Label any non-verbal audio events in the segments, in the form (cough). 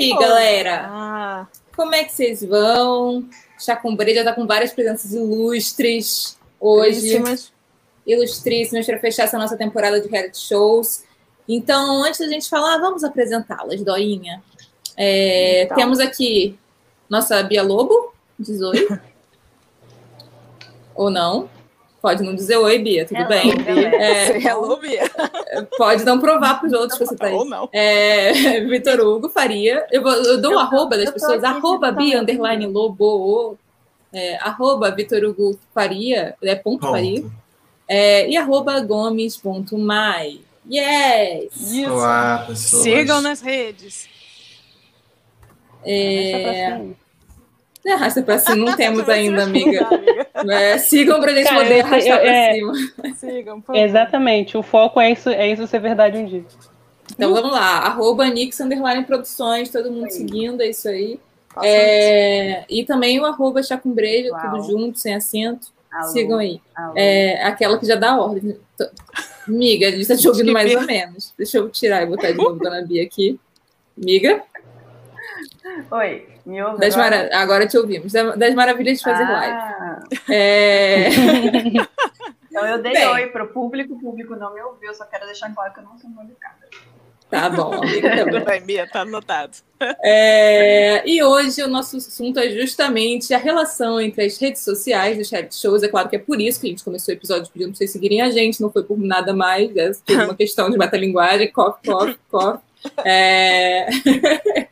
aí, galera? Ah. Como é que vocês vão? Com já tá com várias presenças ilustres hoje. Ilustríssimas. Ilustríssimas para fechar essa nossa temporada de reality shows. Então, antes da gente falar, vamos apresentá-las, Doinha. É, então. Temos aqui nossa Bia Lobo, diz oi. (laughs) Ou não? Pode não dizer oi, Bia, tudo hello, bem? É, (laughs) hello, Bia. Pode não provar para os outros que você está aí. Ou não. É, (laughs) Vitor Hugo Faria. Eu, vou, eu dou o arroba das pessoas, arroba Bia, underline Lobo, é, arroba Vitor Hugo Faria, é ponto, ponto. Faria, é, e arroba gomes.mai. Yes! Isso. Olá, pessoas. Sigam nas redes. É... Não arrasta pra cima, não temos ainda, amiga. (laughs) É, sigam pra gente Cara, poder arrastar eu, pra é, cima. Sigam, por Exatamente, o foco é isso, é isso ser verdade um dia. Então vamos lá, arroba Nix Underline Produções, todo mundo seguindo, é isso aí. É, e também o arroba Chacumbrejo, tudo junto, sem acento. Alô, Sigam aí. É, aquela que já dá ordem. Miga, a gente tá te ouvindo mais ou menos. Deixa eu tirar e botar de (laughs) novo Dona Bia aqui. Miga. Oi, me ouve das agora? Mara... agora te ouvimos. Das maravilhas de fazer ah. live. É... (laughs) então eu dei Bem. oi pro público, o público não me ouviu, só quero deixar claro que eu não sou mal educada. Tá bom, amiga. Tudo bem, Bia, tá anotado. É, e hoje o nosso assunto é justamente a relação entre as redes sociais e os reality shows. É claro que é por isso que a gente começou o episódio pedindo para vocês seguirem a gente, não foi por nada mais, é uma questão de metalinguagem, cof, cof, cof. É... (laughs)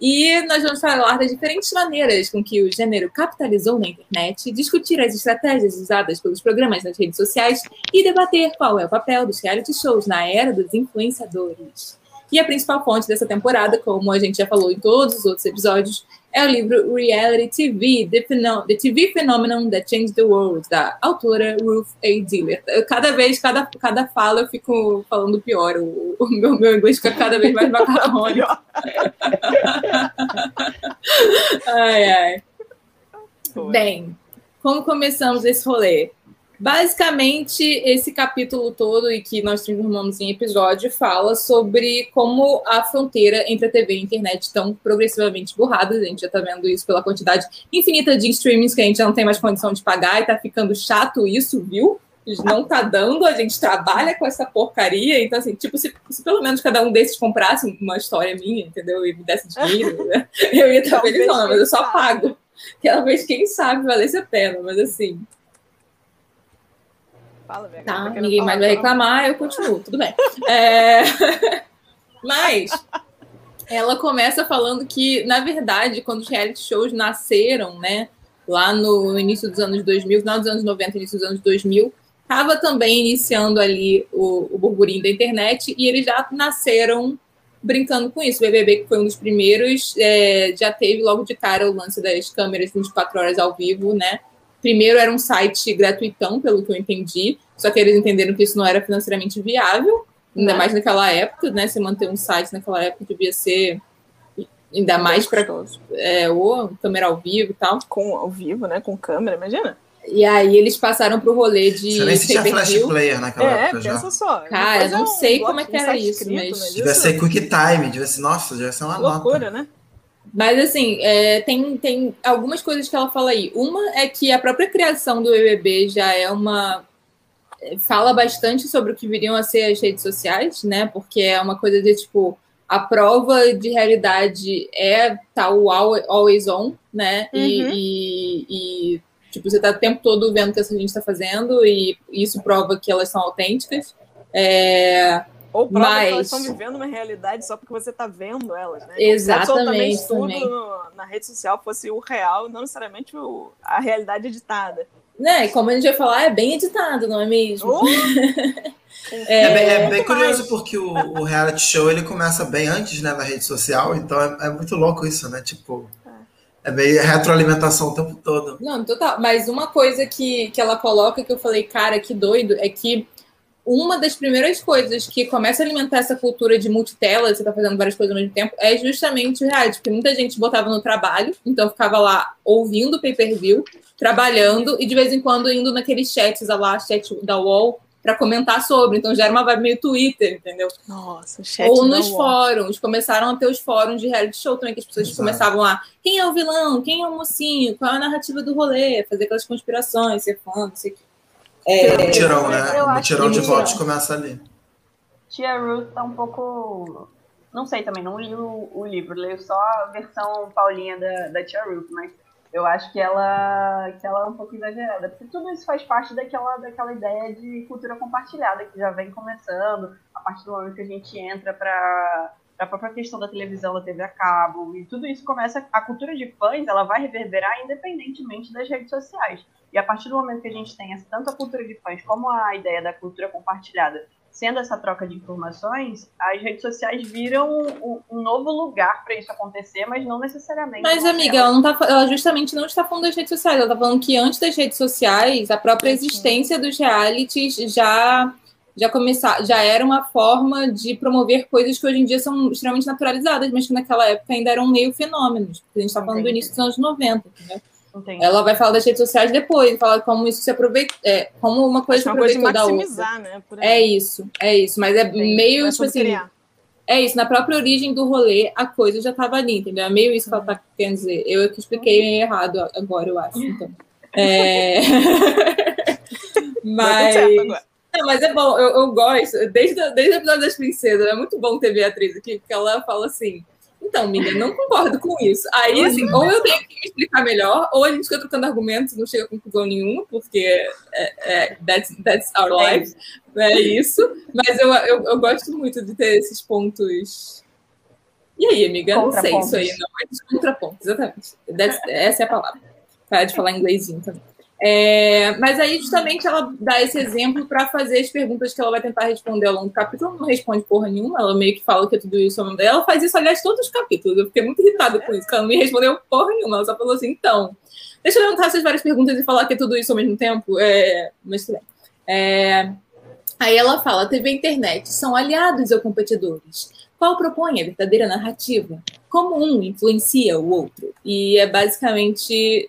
E nós vamos falar das diferentes maneiras com que o gênero capitalizou na internet, discutir as estratégias usadas pelos programas nas redes sociais e debater qual é o papel dos reality shows na era dos influenciadores. E a principal fonte dessa temporada, como a gente já falou em todos os outros episódios, é o livro Reality TV, The, the TV Phenomenon That Changed the World, da autora Ruth A. Diller. cada vez, cada, cada fala, eu fico falando pior. O, o meu, meu inglês fica cada vez mais macarrônico. (laughs) ai, ai. Bem, como começamos esse rolê? Basicamente, esse capítulo todo, e que nós transformamos em episódio, fala sobre como a fronteira entre a TV e a internet estão progressivamente borradas. A gente já está vendo isso pela quantidade infinita de streamings que a gente já não tem mais condição de pagar e está ficando chato isso, viu? Não tá dando, a gente trabalha com essa porcaria. Então, assim, tipo, se, se pelo menos cada um desses comprasse uma história minha, entendeu? E me desse dinheiro, né? (laughs) eu ia estar feliz, não, mas eu só pago. Aquela vez, quem sabe, valesse a pena, mas assim Fala, minha Tá, ninguém mais vai reclamar, eu continuo, tudo bem. É... (laughs) Mas ela começa falando que, na verdade, quando os reality shows nasceram, né, lá no início dos anos 2000, final dos anos 90, início dos anos 2000, estava também iniciando ali o, o burburinho da internet e eles já nasceram brincando com isso. O BBB, que foi um dos primeiros, é, já teve logo de cara o lance das câmeras 24 horas ao vivo, né? Primeiro era um site gratuitão, pelo que eu entendi, só que eles entenderam que isso não era financeiramente viável, ainda mais naquela época, né? Se manter um site naquela época devia ser ainda mais para é, ou câmera ao vivo e tal. Com ao vivo, né? Com câmera, imagina. E aí eles passaram pro rolê de. Você nem se tinha flash player naquela é, época pensa já. só. Cara, não sei como é que era isso, escrito, mas. Devia ser quick time, devia ser, nossa, devia ser uma loucura, nota. né? Mas, assim, é, tem, tem algumas coisas que ela fala aí. Uma é que a própria criação do BBB já é uma. É, fala bastante sobre o que viriam a ser as redes sociais, né? Porque é uma coisa de tipo. A prova de realidade é tal always on, né? Uhum. E, e, e, tipo, você tá o tempo todo vendo o que essa gente está fazendo, e isso prova que elas são autênticas. É, ou prova Mas... que elas estão vivendo uma realidade só porque você está vendo elas, né? Exatamente. tudo no, na rede social fosse o real, não necessariamente o, a realidade editada. Né, como a gente vai falar, é bem editado, não é mesmo? Oh. (laughs) é, é, bem, é, bem, curioso porque o, o, reality show ele começa bem antes né, da rede social, então é, é muito louco isso, né? Tipo, é meio retroalimentação o tempo todo. Não, total. Mas uma coisa que, que ela coloca que eu falei, cara, que doido, é que uma das primeiras coisas que começa a alimentar essa cultura de multitela, você tá fazendo várias coisas ao mesmo tempo, é justamente o reality, porque muita gente botava no trabalho, então ficava lá ouvindo o pay-per-view, trabalhando e de vez em quando indo naqueles chats lá, chat da UOL, para comentar sobre. Então já era uma vibe meio Twitter, entendeu? Nossa, chat Ou nos fóruns, começaram a ter os fóruns de reality show também, que as pessoas Exato. começavam a quem é o vilão, quem é o mocinho, qual é a narrativa do rolê, fazer aquelas conspirações, ser fã, não sei o que. É, o mutirão, né? O mutirão de votos começa ali. Tia Ruth tá um pouco. Não sei também, não li o, o livro, leio só a versão Paulinha da, da Tia Ruth, mas eu acho que ela, que ela é um pouco exagerada, porque tudo isso faz parte daquela, daquela ideia de cultura compartilhada que já vem começando a partir do momento que a gente entra para a própria questão da televisão, da TV a cabo, e tudo isso começa, a cultura de fãs, ela vai reverberar independentemente das redes sociais. E a partir do momento que a gente tem tanto a cultura de fãs como a ideia da cultura compartilhada sendo essa troca de informações, as redes sociais viram um, um novo lugar para isso acontecer, mas não necessariamente. Mas, amiga, ela, não tá, ela justamente não está falando das redes sociais, ela está falando que antes das redes sociais, a própria existência dos realities já já começar, já era uma forma de promover coisas que hoje em dia são extremamente naturalizadas, mas que naquela época ainda eram meio fenômenos. A gente está falando do início dos anos 90, entendeu? Entendi. Ela vai falar das redes sociais depois, falar como isso se aproveita, é, como uma coisa se aproveitou da outra. Né, é isso, é isso, mas é Entendi. meio tipo assim. Criar. É isso, na própria origem do rolê, a coisa já estava ali, entendeu? É meio isso que ela tá querendo dizer. Eu é que expliquei errado agora, eu acho. Então. É... (laughs) mas. Não, mas é bom, eu, eu gosto, desde, desde o episódio das princesas, é muito bom ter Beatriz aqui, porque ela fala assim: então, amiga, não concordo com isso. Aí, assim, ou eu tenho que me explicar melhor, ou a gente fica trocando argumentos e não chega a conclusão nenhuma, porque é, é, that's, that's our life. É isso. Mas eu, eu, eu, gosto muito de ter esses pontos. E aí, amiga? Não sei isso aí, não. Mas contrapontos, exatamente. That's, essa é a palavra. Para de falar inglesinho também. É, mas aí, justamente, ela dá esse exemplo para fazer as perguntas que ela vai tentar responder ao longo do capítulo. Ela não responde porra nenhuma, ela meio que fala que é tudo isso. Ela faz isso, aliás, todos os capítulos. Eu fiquei muito irritada com isso, porque ela não me respondeu porra nenhuma. Ela só falou assim: então, deixa eu levantar essas várias perguntas e falar que é tudo isso ao mesmo tempo. É, mas tudo bem. É, aí ela fala: TV e internet são aliados ou competidores? Qual propõe a verdadeira narrativa? Como um influencia o outro? E é basicamente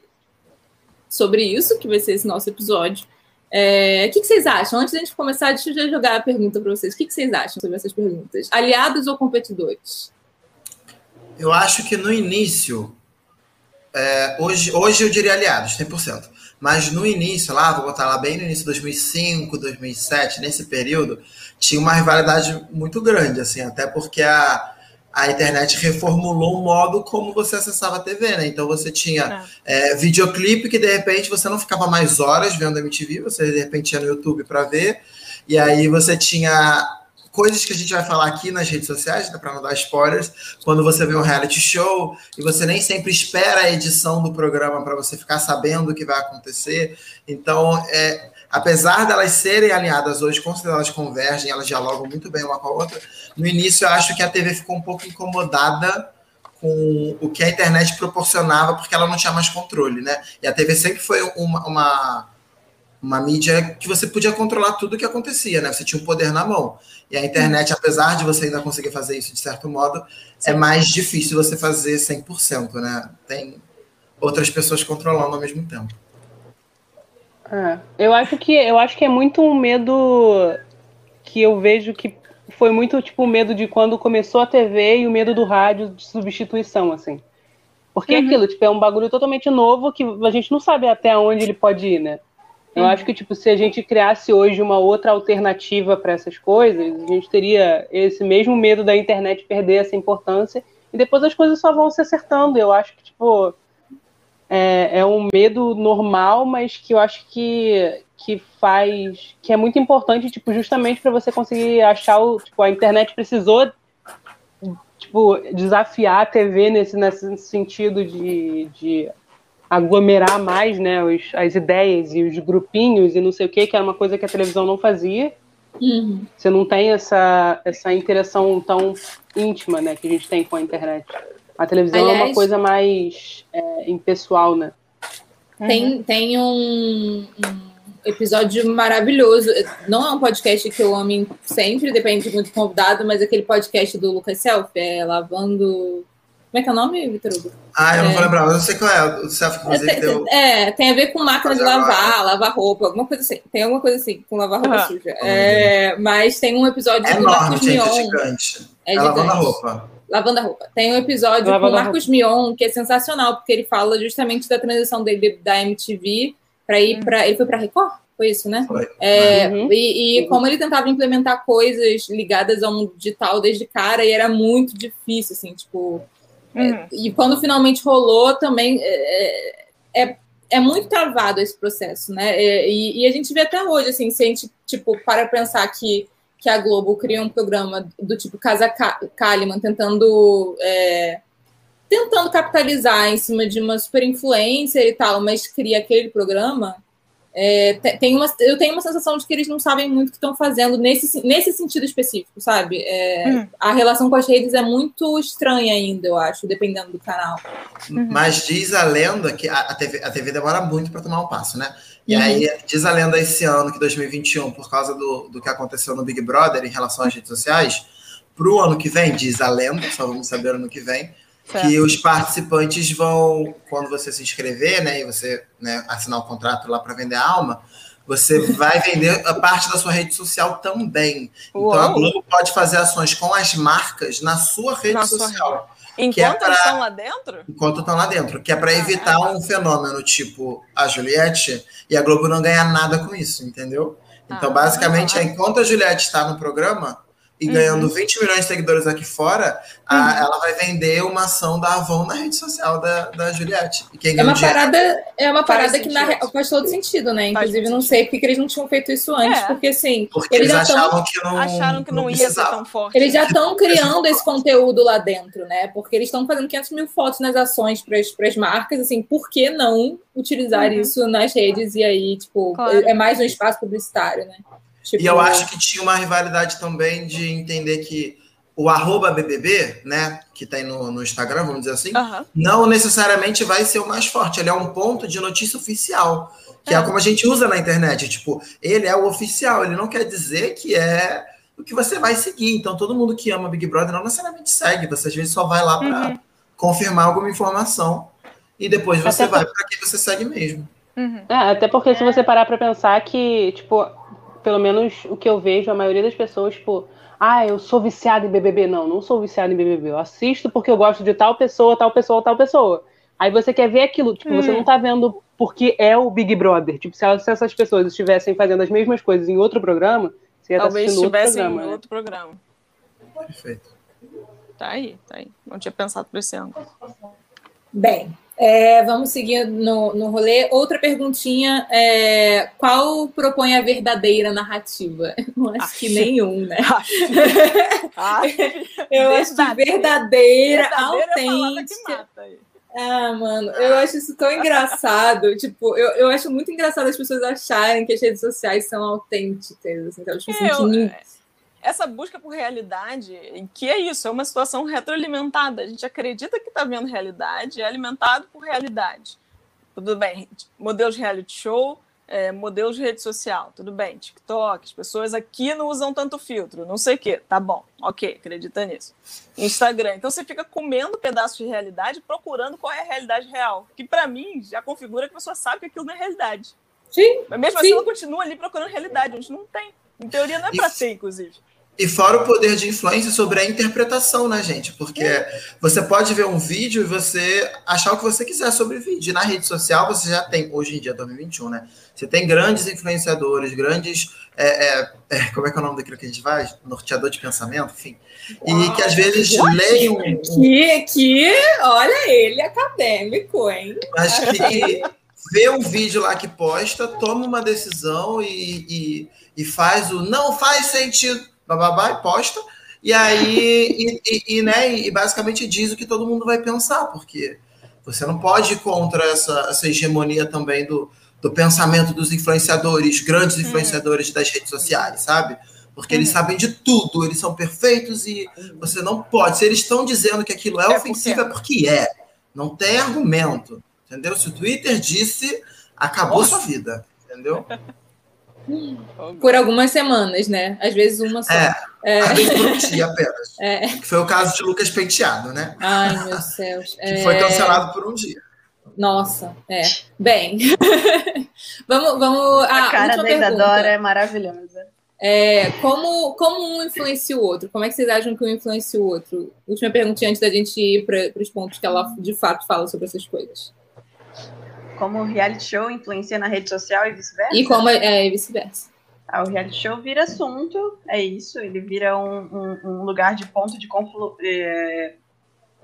sobre isso, que vai ser esse nosso episódio. É, o que, vocês acham? Antes da gente começar, deixa eu jogar a pergunta para vocês. O que, vocês acham sobre essas perguntas? Aliados ou competidores? Eu acho que no início, é, hoje, hoje eu diria aliados, 100%. Mas no início, lá, vou botar lá bem no início de 2005, 2007, nesse período, tinha uma rivalidade muito grande, assim, até porque a, a internet reformulou o modo como você acessava a TV, né? Então você tinha é. É, videoclipe que de repente você não ficava mais horas vendo a MTV, você de repente ia no YouTube para ver, e aí você tinha coisas que a gente vai falar aqui nas redes sociais, né, para não dar spoilers, quando você vê um reality show e você nem sempre espera a edição do programa para você ficar sabendo o que vai acontecer. Então, é, apesar delas serem alinhadas hoje, certeza elas convergem, elas dialogam muito bem uma com a outra. No início, eu acho que a TV ficou um pouco incomodada com o que a internet proporcionava, porque ela não tinha mais controle, né? E a TV sempre foi uma, uma, uma mídia que você podia controlar tudo o que acontecia, né? Você tinha um poder na mão. E a internet, apesar de você ainda conseguir fazer isso de certo modo, é mais difícil você fazer 100%, né? Tem outras pessoas controlando ao mesmo tempo. É, eu acho que eu acho que é muito um medo que eu vejo que foi muito tipo o medo de quando começou a TV e o medo do rádio de substituição, assim. Porque é uhum. aquilo, tipo, é um bagulho totalmente novo que a gente não sabe até onde ele pode ir, né? Eu uhum. acho que, tipo, se a gente criasse hoje uma outra alternativa para essas coisas, a gente teria esse mesmo medo da internet perder essa importância e depois as coisas só vão se acertando. Eu acho que, tipo, é, é um medo normal, mas que eu acho que, que faz. que é muito importante, tipo, justamente para você conseguir achar o. Tipo, a internet precisou tipo, desafiar a TV nesse, nesse sentido de, de aglomerar mais né, os, as ideias e os grupinhos e não sei o que, que era uma coisa que a televisão não fazia. Uhum. Você não tem essa, essa interação tão íntima né, que a gente tem com a internet. A televisão Aliás, é uma coisa mais é, impessoal, né? Tem, uhum. tem um, um, episódio maravilhoso. Não é um podcast que eu amo sempre, depende muito do convidado, mas aquele podcast do Lucas Self, é Lavando. Como é que é o nome, Vitor Hugo? Ah, eu não É. vou lembrar, mas eu sei qual é. O selfie, É, tem, deu. é, tem a ver com máquina de lavar, lavar roupa, alguma coisa assim. Tem alguma coisa assim, com lavar roupa Ah. suja. É, mas tem um episódio É do enorme, Marcos gente, é Mion. gigante. É É lavando a gigante. roupa. Lavando a roupa. Tem um episódio Lavando com Marcos Mion, que é sensacional, porque ele fala justamente da transição dele da MTV para ir para. Ele foi para Record? Foi isso, né? Foi. É, Uhum. e, e como ele tentava implementar coisas ligadas ao mundo digital desde cara, e era muito difícil, assim, tipo. Uhum. E quando finalmente rolou, também é, é, é muito travado esse processo, né? É, E, e a gente vê até hoje, assim, se a gente, tipo, para pensar que, que a Globo cria um programa do tipo Casa Ka- Kalimann, tentando... é, tentando capitalizar em cima de uma super influencer e tal, mas cria aquele programa, é, te- tem uma, eu tenho uma sensação de que eles não sabem muito o que estão fazendo nesse, nesse sentido específico, sabe? É, Hum. A relação com as redes é muito estranha ainda, eu acho, dependendo do canal. Mas diz a lenda que a, a TV, a TV demora muito para tomar um passo, né? E Uhum. aí diz a lenda esse ano, que 2021, por causa do, do que aconteceu no Big Brother em relação às redes sociais, para o ano que vem, diz a lenda, só vamos saber ano que vem, que os participantes vão, quando você se inscrever, né, e você né, assinar o contrato lá para vender a alma, você vai vender a parte da sua rede social também. Então a Uou. Globo pode fazer ações com as marcas na sua rede Na sua social. Enquanto que é pra- eles estão lá dentro? enquanto estão lá dentro, que é para evitar um fenômeno tipo a Juliette e a Globo não ganhar nada com isso, entendeu? Então, Ah. basicamente, é enquanto a Juliette está no programa e Uhum. ganhando 20 milhões de seguidores aqui fora, a- ela vai vender uma ação da Avon na rede social da, da Juliette. E quem É uma dinheiro- parada, é uma Faz parada que na, sentido. faz todo sentido, né? Faz Inclusive, muito não sentido. sei porque que eles não tinham feito isso antes, É. porque assim, porque eles eles achavam que não, Acharam que não ia ser tão forte. Eles já estão criando esse conteúdo lá dentro, né? Porque eles estão fazendo 500 mil fotos nas ações para as marcas, assim, por que não utilizar Uhum. isso nas redes? E aí, tipo, Claro. é mais um espaço publicitário, né? Tipo, E eu acho que tinha uma rivalidade também de entender que o arroba BBB, né, que tem no, no Instagram, vamos dizer assim, não necessariamente vai ser o mais forte. Ele é um ponto de notícia oficial, que é. É. como a gente usa na internet. Tipo, ele é o oficial, ele não quer dizer que é o que você vai seguir. Então, todo mundo que ama Big Brother não necessariamente segue. Você às vezes só vai lá para Uhum. confirmar alguma informação e depois você Até vai para quem você segue mesmo. Uhum. É, até porque se você parar pra pensar que, tipo, pelo menos o que eu vejo, a maioria das pessoas, tipo, ah, eu sou viciado em BBB. Não, não sou viciado em BBB. Eu assisto porque eu gosto de tal pessoa, tal pessoa, tal pessoa. Aí você quer ver aquilo, tipo, você Hum. não tá vendo porque é o Big Brother. Tipo, se elas- se essas pessoas estivessem fazendo as mesmas coisas em outro programa, você ia estar Talvez assistindo outro estivessem programa. em né? outro programa. Perfeito. Tá aí, tá aí. Não tinha pensado por esse ângulo. Bem, é, vamos seguir no, no rolê. Outra perguntinha é qual propõe a verdadeira narrativa? (laughs) Eu não acho que nenhum, né? (laughs) (laughs) Eu acho que verdadeira, verdadeira é autêntica. Ah, mano, eu acho isso tão engraçado. tipo, eu, eu acho muito engraçado as pessoas acharem que as redes sociais são autênticas. Assim, que eu- nin- essa busca por realidade, que é isso, é uma situação retroalimentada. A gente acredita que está vendo realidade, é alimentado por realidade. Tudo bem, modelos de reality show, é, modelos de rede social, tudo bem, TikTok, as pessoas aqui não usam tanto filtro, não sei o quê, tá bom, ok, acredita nisso. Instagram, então você fica comendo pedaços de realidade, procurando qual é a realidade real, que para mim já configura que a pessoa sabe que aquilo não é realidade. Sim, Mas mesmo Sim. assim ela continua ali procurando realidade, onde não tem. Em teoria não é para ter, inclusive. E fora o poder de influência sobre a interpretação, né, gente? Porque você pode ver um vídeo e você achar o que você quiser sobre o vídeo. E na rede social você já tem, hoje em dia, 2021, né? Você tem grandes influenciadores, grandes. é, é, é, como é que é o nome daquilo que a gente faz? Norteador de pensamento, enfim. E que às vezes leem um, um que, que olha ele acadêmico, hein? mas que vê um vídeo lá que posta, toma uma decisão e, e, e faz o não faz sentido, bababá, e posta, e aí, e, e- e, né, e basicamente diz o que todo mundo vai pensar, porque você não pode ir contra essa, essa hegemonia também do, do pensamento dos influenciadores, grandes influenciadores das redes sociais, sabe? Porque eles Uhum. sabem de tudo, eles são perfeitos e você não pode. Se eles estão dizendo que aquilo é, É ofensivo, é porque é. Não tem argumento. Entendeu? Se o Twitter disse, acabou Nossa. sua vida. Entendeu? (laughs) Por algumas semanas, né? Às vezes uma só. É, É. às vezes por um dia apenas. É. Que foi o caso de Lucas Penteado, né? Ai, meu céus. Que É. foi cancelado por um dia. Nossa, é. Bem, (laughs) vamos, vamos. A Ah, cara última da pergunta. Isadora é maravilhosa. É, como, como um influencia o outro? Como é que vocês acham que um influencia o outro? Última pergunta antes da gente ir para os pontos que ela de fato fala sobre essas coisas. Como o reality show influencia na rede social e vice-versa? E como é, e vice-versa. Ah, o reality show vira assunto, é isso. Ele vira um, um- um lugar de ponto de, conflu é,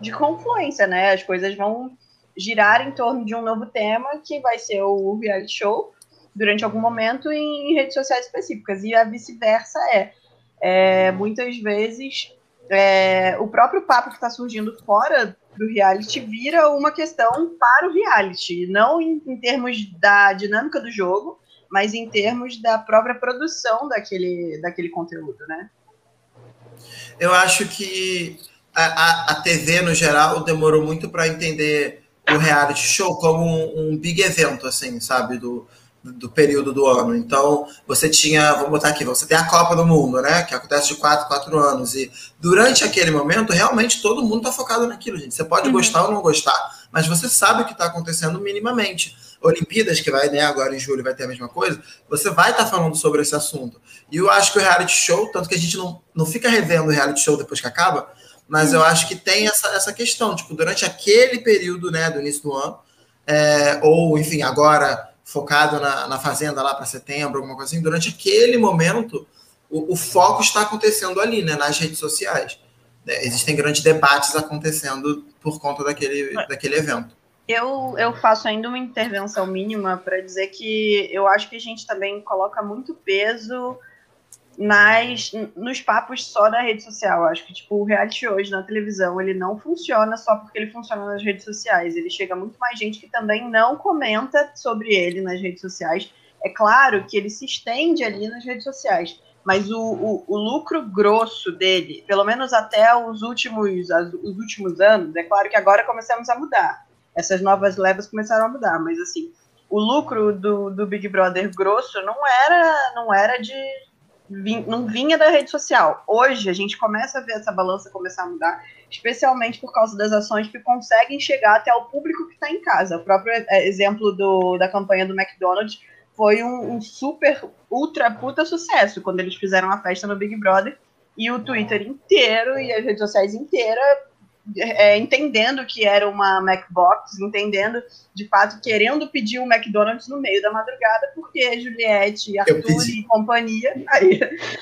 de confluência, né? As coisas vão girar em torno de um novo tema, que vai ser o reality show, durante algum momento em redes sociais específicas. E a vice-versa é, é, muitas vezes, é, o próprio papo que está surgindo fora do reality vira uma questão para o reality, não em, em termos da dinâmica do jogo, mas em termos da própria produção daquele, daquele conteúdo, né? Eu acho que a, a, a TV, no geral, demorou muito para entender o reality show como um, um big evento, assim, sabe? Do, do período do ano. Então, você tinha, vamos botar aqui, você tem a Copa do Mundo, né? Que acontece de 4 4 anos. E durante aquele momento, realmente todo mundo tá focado naquilo, gente. Você pode gostar ou não gostar, mas você sabe o que está acontecendo minimamente. Olimpíadas, que vai né, agora em julho, vai ter a mesma coisa, você vai estar falando sobre esse assunto. E eu acho que o reality show, tanto que a gente não, não fica revendo o reality show depois que acaba, mas eu acho que tem essa, essa questão, tipo, durante aquele período, né, do início do ano, é, ou, enfim, agora focado na, na Fazenda lá para setembro, alguma coisa assim, durante aquele momento, o, o foco está acontecendo ali, né, nas redes sociais. É, existem grandes debates acontecendo por conta daquele, daquele evento. Eu, eu faço ainda uma intervenção mínima para dizer que eu acho que a gente também coloca muito peso nas, nos papos só da rede social. Acho que tipo, o reality hoje na televisão ele não funciona só porque ele funciona nas redes sociais. Ele chega muito mais gente que também não comenta sobre ele nas redes sociais. É claro que ele se estende ali nas redes sociais, mas o, o, o lucro grosso dele, pelo menos até os últimos, as, os últimos anos, é claro que agora começamos a mudar. Essas novas levas começaram a mudar, mas assim, o lucro do, do Big Brother grosso não era, não era de não vinha da rede social. Hoje a gente começa a ver essa balança começar a mudar, especialmente por causa das ações que conseguem chegar até o público que está em casa. O próprio exemplo do, da campanha do McDonald's foi um, um, super, ultra puta sucesso quando eles fizeram a festa no Big Brother e o Twitter inteiro e as redes sociais inteiras é, entendendo que era uma Macbox, entendendo de fato querendo pedir um McDonald's no meio da madrugada, porque Juliette, Arthur e companhia aí,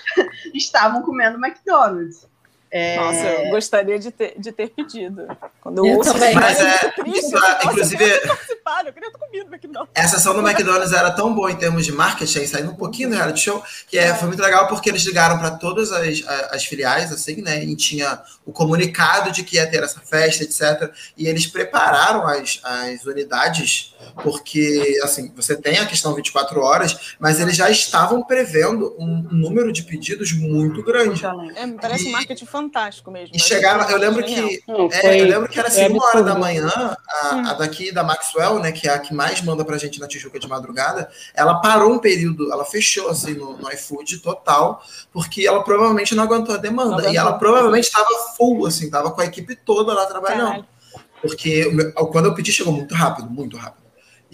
(laughs) estavam comendo McDonald's. É... Nossa, eu gostaria de ter, de ter pedido. Quando eu, eu ouço também. Mas é, triste, isso, nossa, inclusive, eu queria participar, eu queria ter comido McDonald's. Essa ação do McDonald's era tão boa em termos de marketing, saindo um pouquinho do reality show, que é, foi muito legal porque eles ligaram para todas as, as, filiais, assim, né? E tinha o comunicado de que ia ter essa festa, etc. E eles prepararam as, as unidades, porque, assim, você tem a questão 24 horas, mas eles já estavam prevendo um, um número de pedidos muito grande. É, me parece E- um marketing fantástico mesmo. E chegaram, eu lembro Genial. que Não, é, foi- eu lembro que era foi assim, uma hora da manhã, a, a daqui da Maxwell, né, que é a que mais manda pra gente na Tijuca de madrugada, ela parou um período, ela fechou assim no, no iFood total, porque ela provavelmente não aguentou a demanda. Não e ela aguentou. provavelmente estava full, assim, tava com a equipe toda lá trabalhando. Caralho. Porque quando eu pedi, chegou muito rápido, muito rápido.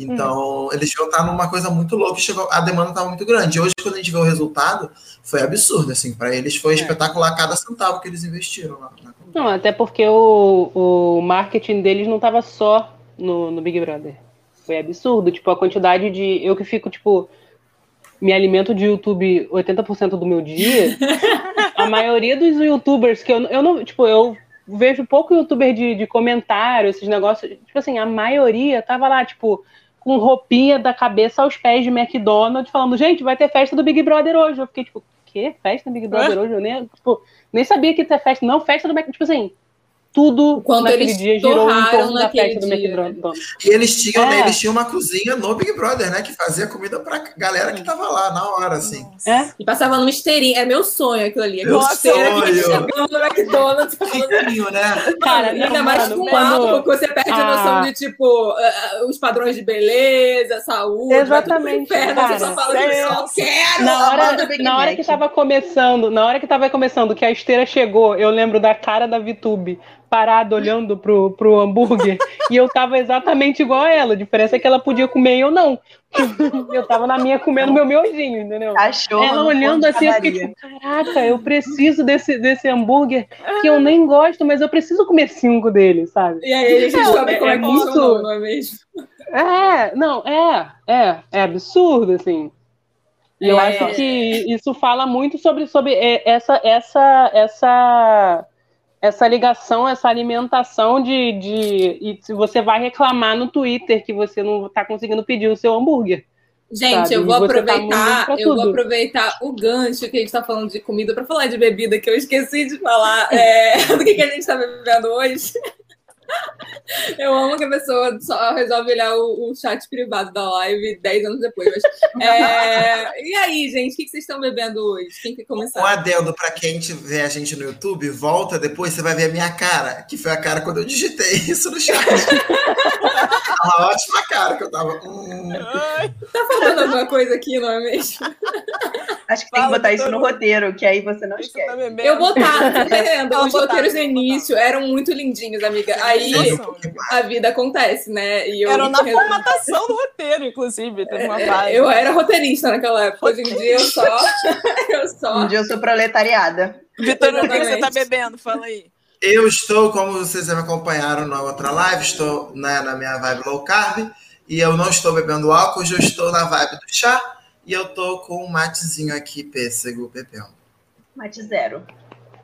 Então, eles deviam estar numa coisa muito louca e chegou, a demanda estava muito grande. E hoje, quando a gente vê o resultado, foi absurdo, assim, para eles foi espetacular cada centavo que eles investiram lá. né? Não, até porque o, o marketing deles não tava só no, no Big Brother. Foi absurdo. Tipo, a quantidade de. Eu que fico, tipo, me alimento de YouTube 80% do meu dia. (laughs) a maioria dos youtubers que eu, eu não. Tipo, eu vejo pouco youtuber de, de comentário, esses negócios. Tipo assim, a maioria tava lá, tipo, com roupinha da cabeça aos pés de McDonald's, falando, gente, vai ter festa do Big Brother hoje. Eu fiquei, tipo, quê? Festa do Big Brother hoje? Eu nem, tipo, nem sabia que ia ter festa. Não, festa do McDonald's. Tipo assim, tudo Quanto naquele eles dia girou em torno da festa do dia, McDonald's. E eles tinham, né, É. eles tinham uma cozinha no Big Brother, né? Que fazia comida pra galera que tava lá na hora, assim. É? E passava numa esteirinha. É meu sonho aquilo ali. Meu Aquela esteira que sonho. chegando no McDonald's. Riquinho, né? Cara, Ainda mais com quando- álcool, que você perde a Ah. noção de, tipo, ah, ah, os padrões de beleza, saúde. Exatamente, Inferno, você só cara. fala que só quero. Na hora, na hora que tava começando, na hora que tava começando, que a esteira chegou, eu lembro da cara da Vitube parada olhando pro, pro hambúrguer e eu tava exatamente igual a ela. A diferença é que ela podia comer e eu não. (laughs) Eu tava na minha comendo meu miojinho, entendeu? Cachorro. Ela olhando assim, eu fiquei tipo, caraca, eu preciso desse, desse hambúrguer que eu nem gosto, mas eu preciso comer cinco dele, sabe? E aí a gente descobre é- como é, é que muito- funciona, não é mesmo? É, não, é, é, é absurdo, assim. E eu É. acho que isso fala muito sobre, sobre é, essa, essa, essa, essa ligação, essa alimentação de, de. E se você vai reclamar no Twitter que você não está conseguindo pedir o seu hambúrguer. Gente, Sabe, eu vou tá aproveitar, pra eu vou aproveitar o gancho que a gente tá falando de comida para falar de bebida, que eu esqueci de falar é, (laughs) do que, que a gente tá bebendo hoje. Eu amo que a pessoa só resolve olhar o, o chat privado da live 10 anos depois. Mas, é, E aí, gente, o que, que vocês estão bebendo hoje? Quem quer Um começar? adendo pra quem vê a gente no YouTube, volta depois, você vai ver a minha cara, que foi a cara quando eu digitei (laughs) isso no chat. uma ótima cara que eu tava. Hum. Tá falando alguma coisa aqui, não é mesmo? Acho que tem que botar isso no roteiro, que aí você não Você tá esquece. bebendo? Eu botar, tá entendendo? Ela Os roteiros no botava. início eram muito lindinhos, amiga. Aí Mais. a vida acontece, né? E eu, Era na formatação do roteiro, inclusive. Teve uma É, fase. eu era roteirista naquela época. Hoje em dia eu só. eu só. Um dia eu sou proletariada. Vitor, o que você tá bebendo? Fala aí. Eu estou, como vocês já me acompanharam na outra live, estou né, na minha vibe low carb e eu não estou bebendo álcool, hoje eu estou na vibe do chá e eu tô com um matezinho aqui, pêssego, bebendo. Mate zero.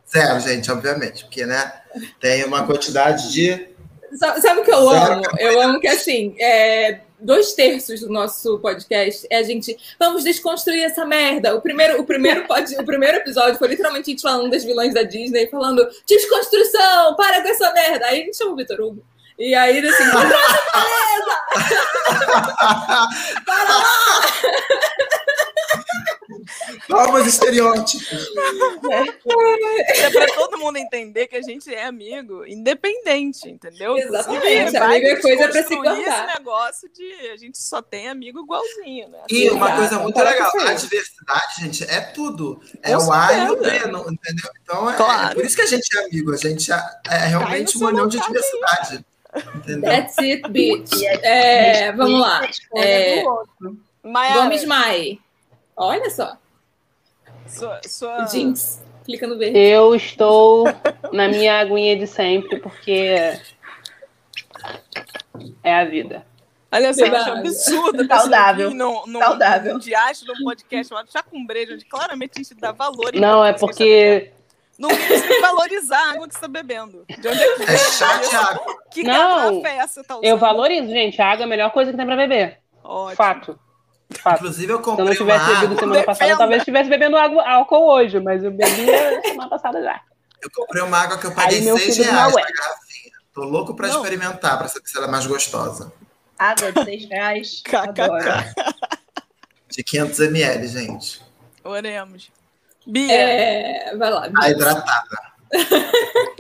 Zero, gente, obviamente, porque né, tem uma quantidade de. Sa- Sabe o que eu amo? Eu amo que, assim, é, dois terços do nosso podcast é a gente. Vamos desconstruir essa merda. O primeiro, o primeiro, (laughs) pod- o primeiro episódio foi literalmente a gente falando das vilãs da Disney, falando desconstrução, para com essa merda. Aí a gente chama o Vitor Hugo. E aí, ele assim, (laughs) para (laughs) lá! Novos estereótipos. É pra todo mundo entender que a gente é amigo, independente, entendeu? Exatamente, amigo é coisa pra se guardar. esse negócio de a gente só tem amigo igualzinho, né? E uma Exato, coisa muito legal, a diversidade, gente, é tudo. É o A e o B, entendeu? Então é, Claro. é por isso que a gente é amigo, a gente é, é realmente uma união de diversidade. Entendeu? That's it, bitch. É- vamos lá. É. Maiara, Gomes Mai. Olha só. sua, sua... Jinx. Clica no verde. Eu estou na minha aguinha de sempre, porque é a vida. Olha só, acho absurdo Saudável. num, num, Saudável. num diacho num podcast chamado Chá com Breja, onde claramente a gente dá valor. Não, é Não tem que valorizar a água que você está bebendo. De onde é que É vem chá de isso? água. Que Não, garrafa você tá usando? Eu valorizo, gente. A água é a melhor coisa que tem pra beber. Ótimo. Fato. Fato. Inclusive, eu Se eu não comprei uma tivesse bebido água. semana passada, eu Defenda. talvez estivesse bebendo água, álcool hoje, mas eu bebia semana passada já. Eu comprei uma água que eu paguei Aí meu 6 filho reais na é. garrafinha. Tô louco pra Não. experimentar, pra saber se ela é mais gostosa. Água de 6 reais. KKK. Adoro. De 500 ml, gente. Oremos. Bia, É, vai lá. A hidratada. (laughs)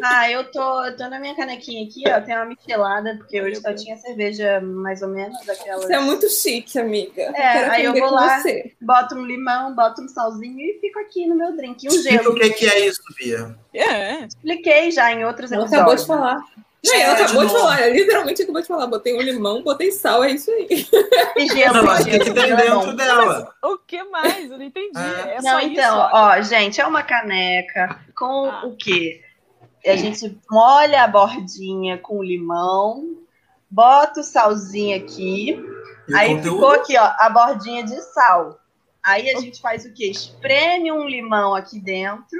Ah, eu tô, eu tô na minha canequinha aqui, ó. Tem uma michelada, porque hoje só tinha cerveja mais ou menos daquelas. Você é muito chique, amiga. É, Quero aí eu vou lá. Você. Boto um limão, boto um salzinho e fico aqui no meu drink. E um Explica gelo. o que, que é isso, Bia. é. Expliquei já em outros Ela episódios. acabou de falar. Não, ela É, de acabou de novo. falar. Ela literalmente acabou de falar. Botei um limão, botei sal, é isso aí. E gelo, Não, mas o que, tem é dentro dela? O que mais? Eu não entendi. Ah. É Não, só então, isso. ó, gente, é uma caneca com Ah. o quê? A gente molha a bordinha com limão, bota o salzinho aqui, E aí ficou aqui, ó, a bordinha de sal. Aí a gente faz o quê? Espreme um limão aqui dentro,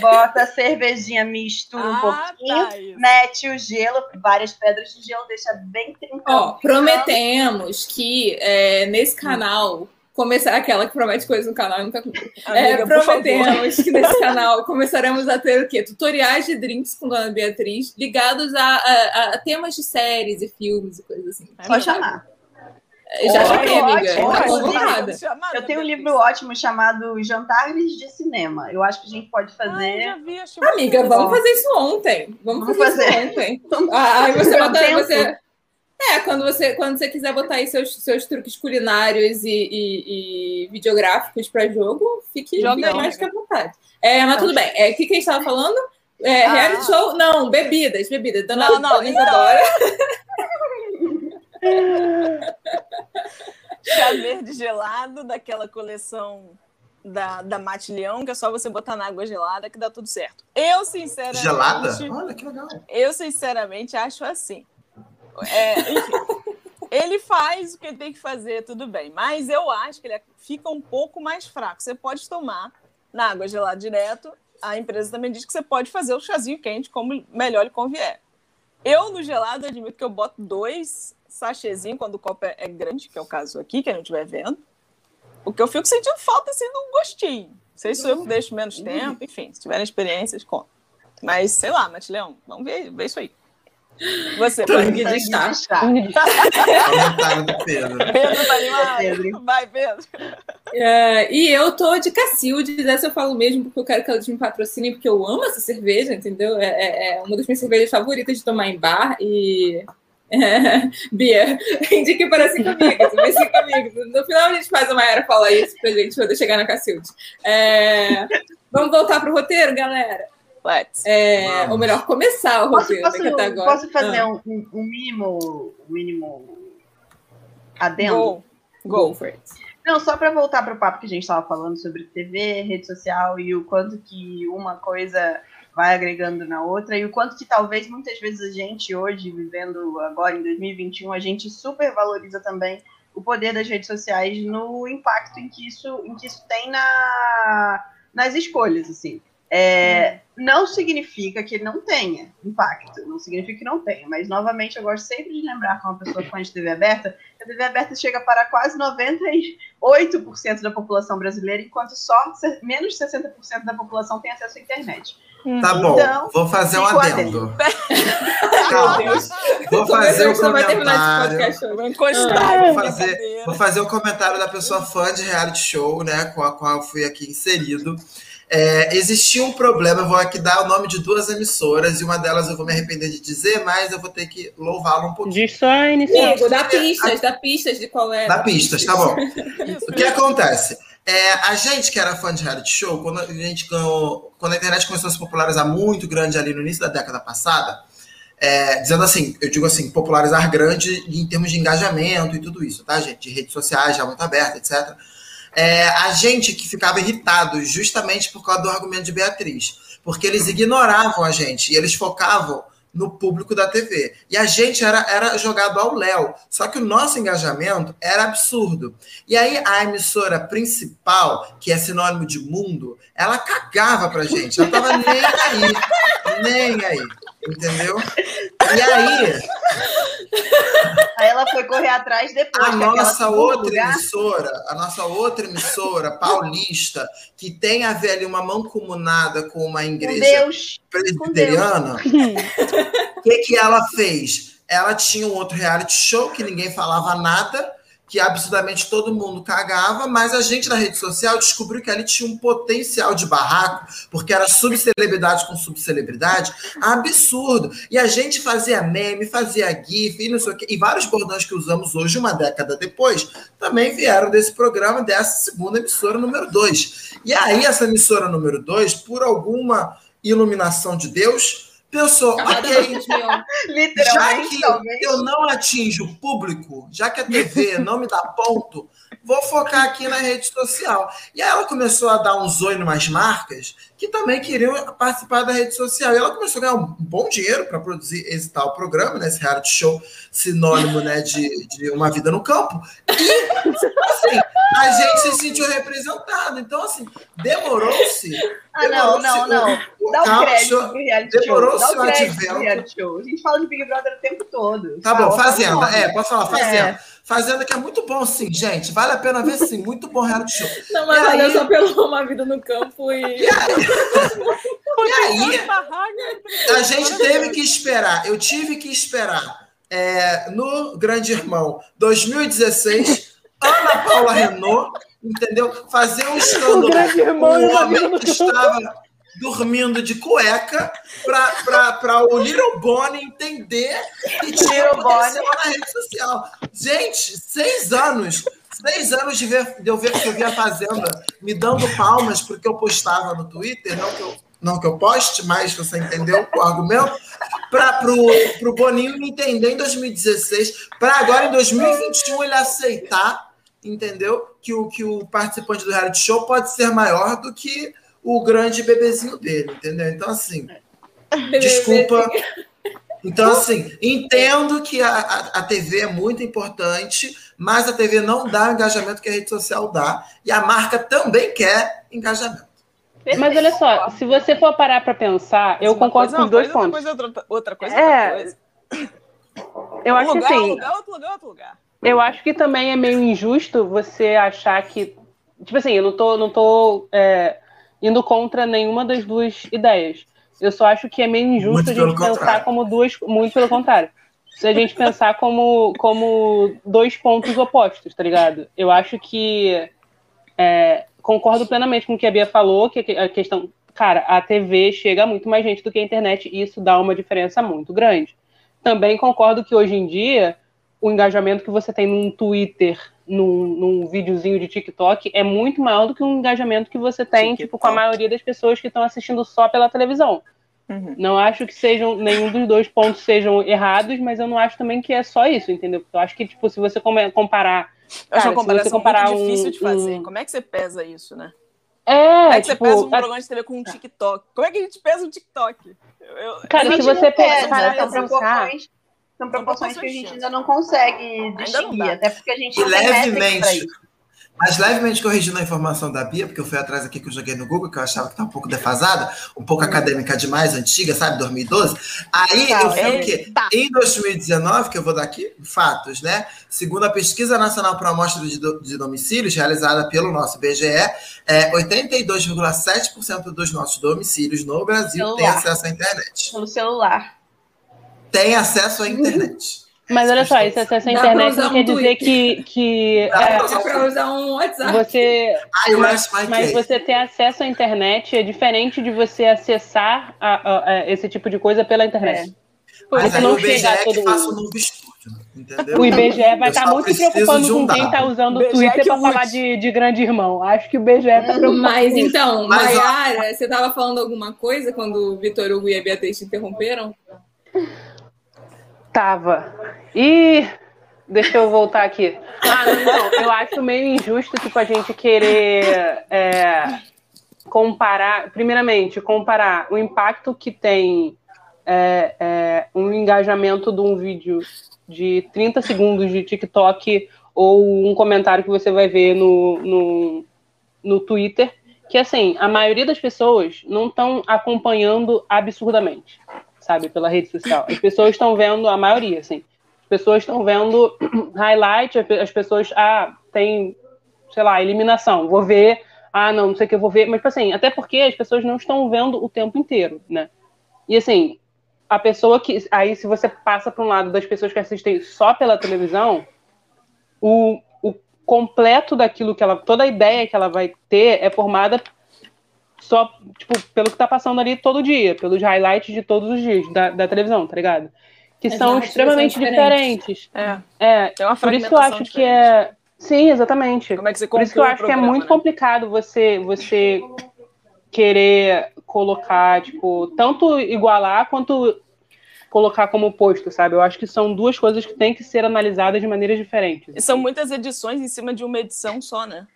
bota a cervejinha, mistura um Ah, pouquinho, tá, mete o gelo, várias pedras de gelo, deixa bem trincado. Ó, prometemos que é, nesse canal começar aquela que promete coisas no canal e nunca Amiga, é, prometemos que nesse canal começaremos a ter o quê? Tutoriais de drinks com Dona Beatriz ligados a, a- a temas de séries e filmes e coisas assim. Só chamar. Já chamei, amiga. ótimo, convocada. Eu tenho um livro ótimo chamado Jantares de Cinema. Eu acho que a gente pode Ah, eu fazer. já vi, Amiga, legal. vamos fazer isso ontem. Vamos, Vamos fazer, fazer. isso ontem. (laughs) Ah, aí você bota. Você... É, quando você, quando você quiser botar aí seus, seus truques culinários e, e- e videográficos para jogo, fique, fique mais que à vontade. É, mas tudo bem. É, O que, que a gente estava falando? É, Ah. reality show? Não, bebidas, bebidas. Dona, Não, não, Dona então. Isadora. (laughs) Chá verde gelado daquela coleção da, da Mate Leão, que é só você botar na água gelada que dá tudo certo. Eu, sinceramente. Gelada? Olha que legal. Eu, sinceramente, acho assim. É, enfim, ele faz o que ele tem que fazer, tudo bem. Mas eu acho que ele fica um pouco mais fraco. Você pode tomar na água gelada direto. A empresa também diz que você pode fazer o chazinho quente como melhor lhe convier. Eu, no gelado, admito que eu boto dois sachêzinhos quando o copo é, é grande, que é o caso aqui, que a gente estiver vendo. Porque eu fico sentindo falta assim do gostinho. Não sei se eu deixo menos tempo, enfim, se tiverem experiências, conta. Mas, sei lá, Mate Leão, vamos ver, ver isso aí. Você, Tangue de do Pedro. (laughs) Pedro tá animado? Pedro. Vai, Pedro. É, e eu tô de Cacildes, essa eu falo mesmo porque eu quero que elas me patrocinem, porque eu amo essa cerveja, entendeu? É, é- é uma das minhas cervejas favoritas de tomar em bar e. É, (laughs) Bia, indique para cinco amigos, meus cinco amigos. No final a gente faz a Mayara falar isso pra gente poder chegar na Cacildes. É, vamos voltar pro roteiro, galera? Let's. É, ou melhor, começar o Posso, roteiro, posso, até agora. posso fazer Ah, um, um- mínimo, um mínimo adendo? Go. go for it. Não, só para voltar para o papo que a gente estava falando sobre TV, rede social e o quanto que uma coisa vai agregando na outra e o quanto que talvez muitas vezes a gente hoje, vivendo agora em 2021, a gente super valoriza também o poder das redes sociais no impacto em que isso, em que isso tem na, nas escolhas, assim. É, Não significa que não tenha impacto, não significa que não tenha, mas novamente eu gosto sempre de lembrar com uma pessoa fã de TV aberta, que a TV aberta chega para quase 98% da população brasileira, enquanto só menos de 60% da população tem acesso à internet. Tá bom, Então, vou fazer um adendo. Calma. Vou fazer o Só vai terminar esse comentário. Vou fazer-. Vou fazer o comentário da pessoa fã de reality show, né? Com a qual eu fui aqui inserido. É, existia um problema, eu vou aqui dar o nome de duas emissoras, e uma delas eu vou me arrepender de dizer, mas eu vou ter que louvá-la um pouquinho. Inicial. Amigo, dá pistas, dá pistas de qual é. Dá pistas, tá bom. (laughs) O que acontece? É, a gente que era fã de reality show, quando a, gente, ganhou- quando a internet começou a se popularizar muito grande ali no início da década passada, é, dizendo assim, eu digo assim, popularizar grande em termos de engajamento e tudo isso, tá, gente? De redes sociais já muito aberta, etc. É, a gente que ficava irritado justamente por causa do argumento de Beatriz, porque eles ignoravam a gente e eles focavam no público da TV. E a gente era, era jogado ao léu. Só que o nosso engajamento era absurdo. E aí a emissora principal, que é sinônimo de mundo, ela cagava pra gente. Ela tava nem aí. Nem aí. Entendeu? E aí, Aí ela foi correr atrás depois. a nossa outra lugar- emissora, a nossa outra emissora paulista, que tem a ver ali uma mancomunada com uma igreja presbiteriana, o que, que ela fez? Ela tinha um outro reality show que ninguém falava nada, que absurdamente todo mundo cagava, mas a gente na rede social descobriu que ali tinha um potencial de barraco, porque era subcelebridade com subcelebridade, absurdo. E a gente fazia meme, fazia gif e não sei o quê. E vários bordões que usamos hoje, uma década depois, também vieram desse programa, dessa segunda emissora número 2. E aí, essa emissora número 2, por alguma iluminação de Deus, pensou, Camada ok, 20 mil. já que talvez. eu não atinjo o público, já que a TV não me dá ponto, vou focar aqui na rede social. E aí ela começou a dar uns oi numas marcas que também queriam participar da rede social. E ela começou a ganhar um bom dinheiro para produzir esse tal programa, né, esse reality show sinônimo né, de, de uma vida no campo. E, assim, a gente se sentiu representado. Então, assim, demorou-se. Ah, não, não, não. Dá o Calma, crédito senhor. pro reality show. Demorou Dá seu o crédito advento. reality show. A gente fala de Big Brother o tempo todo. Tá bom, o Fazenda. É, posso falar, Fazenda. Fazenda que é muito bom, sim, gente. Vale a pena ver, sim. Muito bom reality show. (laughs) Não, mas E olha aí- só pelo (laughs) Uma Vida no Campo e... (laughs) E aí, a gente teve que esperar, eu tive que esperar é, no Grande Irmão 2016, Ana Paula Renault, entendeu? Fazer um escândalo O Grande Irmão e Vida homem no que Campo. estava dormindo de cueca para o Little Bonnie entender que tinha potencial na rede social. Gente, seis anos. Seis anos de, ver, de eu ver que eu via a Fazenda me dando palmas porque eu postava no Twitter, não que eu, não que eu poste, mas você entendeu o argumento, para o Boninho entender em 2016, para agora em 2021 ele aceitar, entendeu? Que o, que o participante do reality show pode ser maior do que o grande bebezinho dele, entendeu? Então, assim, desculpa. Então, assim, entendo que a, a, a TV é muito importante, mas a TV não dá o engajamento que a rede social dá. E a marca também quer engajamento. Mas olha só, se você for parar pra pensar, eu Uma concordo coisa é com os dois coisa, pontos. Outra coisa, outra coisa, É, outra coisa. Eu Um acho que lugar, um assim, lugar, outro lugar, outro lugar. eu acho que também é meio injusto você achar que. Tipo assim, eu não tô, não tô é, indo contra nenhuma das duas ideias. Eu só acho que é meio injusto a gente pensar contrário. como duas. Muito pelo contrário. Se a gente pensar como, como dois pontos opostos, tá ligado? Eu acho que. é, concordo plenamente com o que a Bia falou, que a questão. Cara, a TV chega a muito mais gente do que a internet, e isso dá uma diferença muito grande. Também concordo que hoje em dia o engajamento que você tem num Twitter, num, num videozinho de TikTok, é muito maior do que um engajamento que você tem, TikTok. tipo, com a maioria das pessoas que estão assistindo só pela televisão. Uhum. Não acho que sejam nenhum dos dois pontos sejam errados, mas eu não acho também que é só isso, entendeu? Eu acho que, tipo, se você comparar. Eu acho Cara, uma se você comparar muito difícil um- de fazer. um- Como é que você pesa isso, né? É, Como é que você tipo, pesa um programa de TV com um TikTok? Como é que a gente pesa um TikTok? Eu- eu- Cara, se você pesa, são pensar. Proporções, são proporções que a gente ainda não consegue distinguir, até porque a gente E levemente, mas levemente corrigindo a informação da Bia, porque eu fui atrás aqui que eu joguei no Google, que eu achava que tá um pouco defasada, um pouco acadêmica demais, antiga, sabe, 2012. Aí Tá, eu vi é, o quê? tá. Em 2019, que eu vou dar aqui, fatos, né? Segundo a Pesquisa Nacional por Amostra de, do- de Domicílios, realizada pelo nosso BGE, é, 82,7% dos nossos domicílios no Brasil têm Celular. acesso à internet. Pelo celular. Tem acesso à internet. Mas olha só, esse acesso à internet não um quer dizer Twitter. que, que Dá é, usar É pra usar um WhatsApp. você I Mas, rest my mas case. você ter acesso à internet é diferente de você acessar a- a- a esse tipo de coisa pela internet. Mas Você aí não o IBGE chega a é que todo mundo. novo estúdio, entendeu? O IBGE vai estar só muito preocupando um com quem está usando o Twitter que para falar de, de grande irmão. Acho que o IBGE está preocupado. Mas com isso. então, Mas, ó- Mayara, você tava falando alguma coisa quando o Vitor Hugo e a Beatriz te interromperam? Tava. E deixa eu voltar aqui. Ah, não, eu acho meio injusto tipo, a gente querer é, comparar, primeiramente, comparar o impacto que tem é, é, um engajamento de um vídeo de 30 segundos de TikTok ou um comentário que você vai ver no, no, no Twitter, que assim, a maioria das pessoas não estão acompanhando absurdamente, sabe, pela rede social. As pessoas estão vendo, a maioria, assim, as pessoas estão vendo (clears throat) highlight, as pessoas, ah, tem, sei lá, eliminação, vou ver, ah, não, não sei o que eu vou ver, mas tipo assim, até porque as pessoas não estão vendo o tempo inteiro, né? E assim, a pessoa que. Aí, se você passa para um lado das pessoas que assistem só pela televisão, o, o completo daquilo que ela. Toda a ideia que ela vai ter é formada só, tipo, pelo que tá passando ali todo dia, pelos highlights de todos os dias da, da televisão, tá ligado? Que As são extremamente são diferentes. diferentes. É, É, tem uma por isso que eu acho que diferente. é. Sim, exatamente. Como é que você Por isso que eu acho que é muito né? complicado você, você querer colocar, tipo, tanto igualar quanto colocar como oposto, sabe? Eu acho que são duas coisas que têm que ser analisadas de maneiras diferentes. E são muitas edições em cima de uma edição só, né?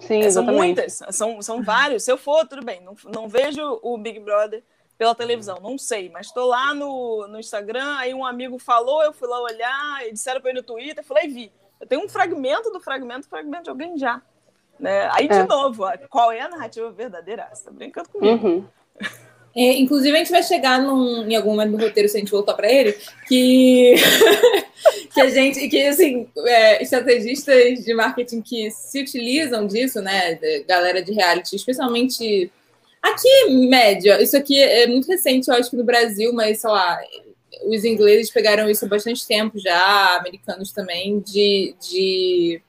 Sim, É, são muitas, são, são vários. Se eu for, tudo bem, não, não vejo o Big Brother pela televisão, não sei, mas estou lá no, no Instagram, aí um amigo falou, eu fui lá olhar, e disseram para ir no Twitter, e vi. Eu tenho um fragmento do fragmento, fragmento de alguém já. Né? Aí, de É. novo, ó, qual é a narrativa verdadeira? Você tá brincando comigo. Uhum. (laughs) É, inclusive, a gente vai chegar num- em algum momento do roteiro, se a gente voltar para ele, que, (laughs) que a gente, que assim, é, estrategistas de marketing que se utilizam disso, né, galera de reality, especialmente aqui média. Isso aqui é muito recente, eu acho que no Brasil, mas sei lá, os ingleses pegaram isso há bastante tempo já, americanos também, de, de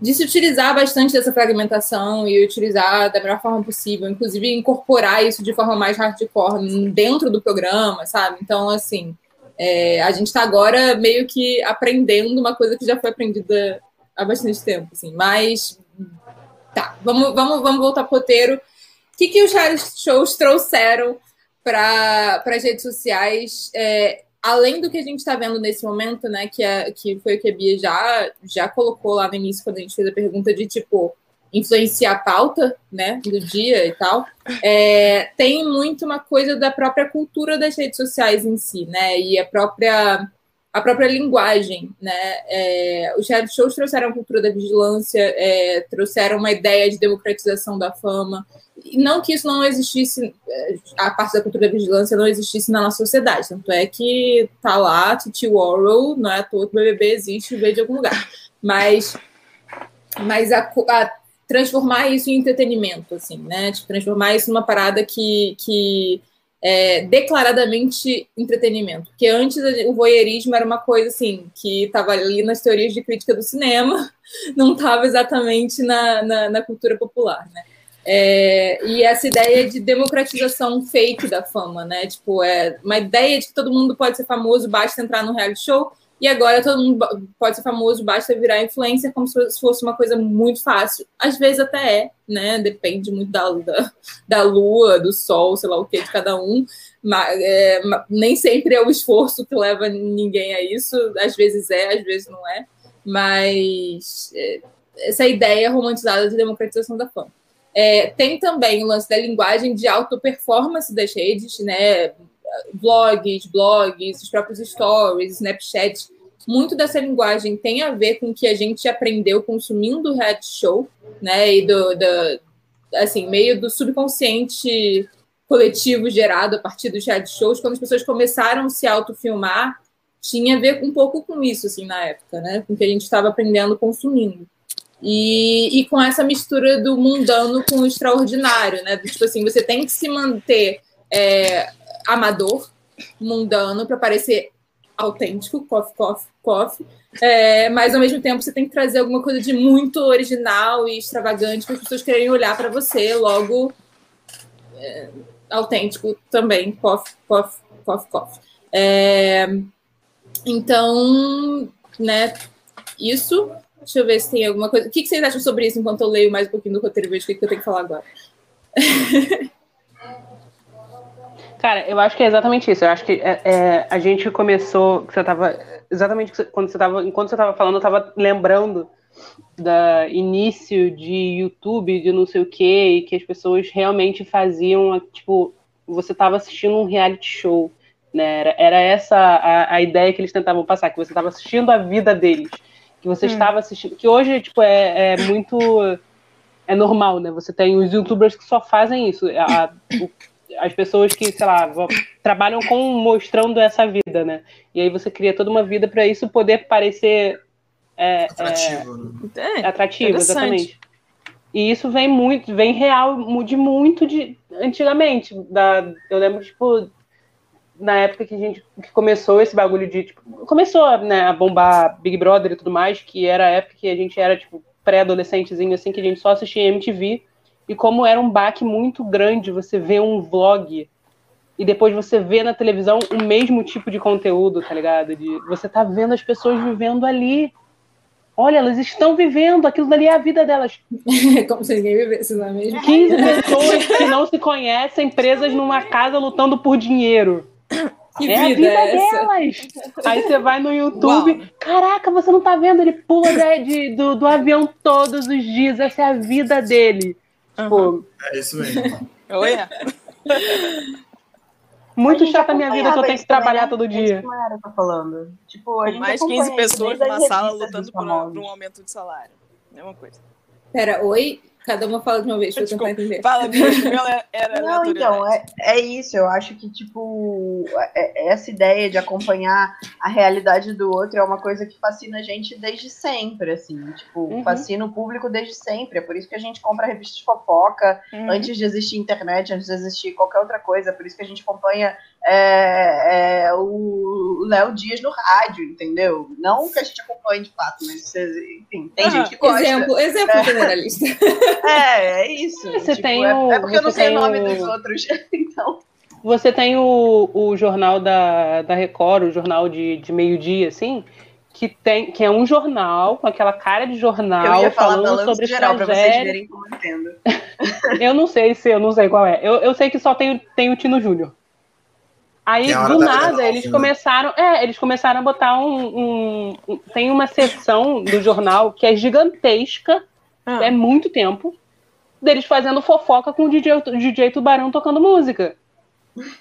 de se utilizar bastante dessa fragmentação e utilizar da melhor forma possível, inclusive incorporar isso de forma mais hardcore dentro do programa, sabe? Então, assim, é, a gente está agora meio que aprendendo uma coisa que já foi aprendida há bastante tempo, assim. Mas, tá, vamos, vamos, vamos voltar pro roteiro. O que, que os shows trouxeram para as redes sociais? É, além do que a gente está vendo nesse momento, né, que, é, que foi o que a Bia já, já colocou lá no início, quando a gente fez a pergunta de, tipo, influenciar a pauta, né, do dia e tal, é, tem muito uma coisa da própria cultura das redes sociais em si, né, e a própria a própria linguagem, né? É, os reality shows trouxeram a cultura da vigilância, é, trouxeram uma ideia de democratização da fama, não que isso não existisse, é, a parte da cultura da vigilância não existisse na nossa sociedade, tanto é que tá lá, Titi Warrow, não é à toa que o BBB existe veio de algum lugar, mas, mas a, a, transformar isso em entretenimento, assim, né, tipo, transformar isso numa parada que, que é, declaradamente entretenimento, porque antes o voyeurismo era uma coisa, assim, que estava ali nas teorias de crítica do cinema, (laughs) não estava exatamente na, na, na cultura popular, né, é, e essa ideia de democratização fake da fama, né? Tipo, é uma ideia de que todo mundo pode ser famoso, basta entrar no reality show, e agora todo mundo pode ser famoso, basta virar influencer, como se fosse uma coisa muito fácil. Às vezes até é, né? Depende muito da, da, da lua, do sol, sei lá o que de cada um. Mas, é, nem sempre é o esforço que leva ninguém a isso. Às vezes é, às vezes não é. Mas é, essa ideia romantizada de democratização da fama. É, tem também o lance da linguagem de auto-performance das redes, né? Blogs, blogs, os próprios stories, Snapchat. Muito dessa linguagem tem a ver com o que a gente aprendeu consumindo o reality show, né? E do, do assim, meio do subconsciente coletivo gerado a partir dos reality shows, quando as pessoas começaram a se autofilmar, tinha a ver um pouco com isso, assim, na época, né? Com o que a gente estava aprendendo consumindo. E, e com essa mistura do mundano com o extraordinário, né? Tipo assim, você tem que se manter é, amador, mundano, para parecer autêntico, coffee, coffee, coffee. É, mas ao mesmo tempo você tem que trazer alguma coisa de muito original e extravagante para as pessoas quererem olhar para você, logo é, autêntico também, coffee, coffee, coffee. É, então, né, isso Deixa eu ver se tem alguma coisa. O que, vocês acham sobre isso enquanto eu leio mais um pouquinho do roteiro e vejo o que, eu tenho que falar agora? (laughs) Cara, eu acho que é exatamente isso. Eu acho que é, é, a gente começou. Você tava, exatamente quando você estava. Enquanto você estava falando, eu estava lembrando da início de YouTube, de não sei o quê, e que as pessoas realmente faziam, tipo, você estava assistindo um reality show, né? Era, era essa a, a ideia que eles tentavam passar, que você estava assistindo a vida deles que você hum. estava assistindo, que hoje, tipo, é, é, muito é normal, né? Você tem os youtubers que só fazem isso. A, o, as pessoas que, sei lá, trabalham com mostrando essa vida, né? E aí você cria toda uma vida para isso poder parecer é, atrativo, é, é, atrativo exatamente. E isso vem muito, vem real, de muito de antigamente. Da, eu lembro, tipo, na época que a gente que começou esse bagulho de tipo, começou né, a bombar Big Brother e tudo mais, que era a época que a gente era tipo pré-adolescentezinho assim, que a gente só assistia MTV, e como era um baque muito grande você ver um vlog e depois você vê na televisão o mesmo tipo de conteúdo, tá ligado? De você tá vendo as pessoas vivendo ali. Olha, elas estão vivendo, aquilo dali é a vida delas. (laughs) Como se ninguém vivesse, não é mesmo? 15 pessoas que não se conhecem, presas numa casa lutando por dinheiro. Que é vida a vida é delas. Aí você vai no YouTube, Uau. caraca, você não tá vendo? Ele pula de, de, do, do avião todos os dias, essa é a vida dele. Uhum. é isso mesmo. Oi. Muito chata a minha vida que eu tenho que trabalhar né? todo dia. Não era tá falando. Tipo, a gente Mais 15 pessoas numa sala lutando por um, por um, aumento de salário. É uma coisa. Pera, oi? Cada uma fala de uma vez, pra eu tentar entender. Fala, ela (laughs) era Não, então, é, é isso. Eu acho que, tipo, é- é- essa ideia de acompanhar a realidade do outro é uma coisa que fascina a gente desde sempre, assim. Tipo, Uhum. fascina o público desde sempre. É por isso que a gente compra revista de fofoca Uhum. antes de existir internet, antes de existir qualquer outra coisa. É por isso que a gente acompanha é, é, o Léo Dias no rádio, entendeu? Não que a gente acompanhe de fato, mas, enfim, tem gente que gosta. Exemplo, exemplo generalista. (laughs) É, é isso. Você Tipo, tem é, o- é porque eu não você sei tem o nome o- dos outros, (laughs) então. Você tem o, o jornal da, da Record, o jornal de, de meio-dia, assim, que, tem, que é um jornal com aquela cara de Eu jornal ia falar falando sobre geral pra vocês tragédia. verem como eu entendo. (laughs) Eu não sei se eu não sei qual é. Eu, eu sei que só tem, tem o Tino Júnior. Aí, é do nada, eles né? começaram. É, eles começaram a botar um, um- um- Tem uma seção do jornal que é gigantesca, Ah. é muito tempo, deles fazendo fofoca com o DJ, o DJ Tubarão tocando música.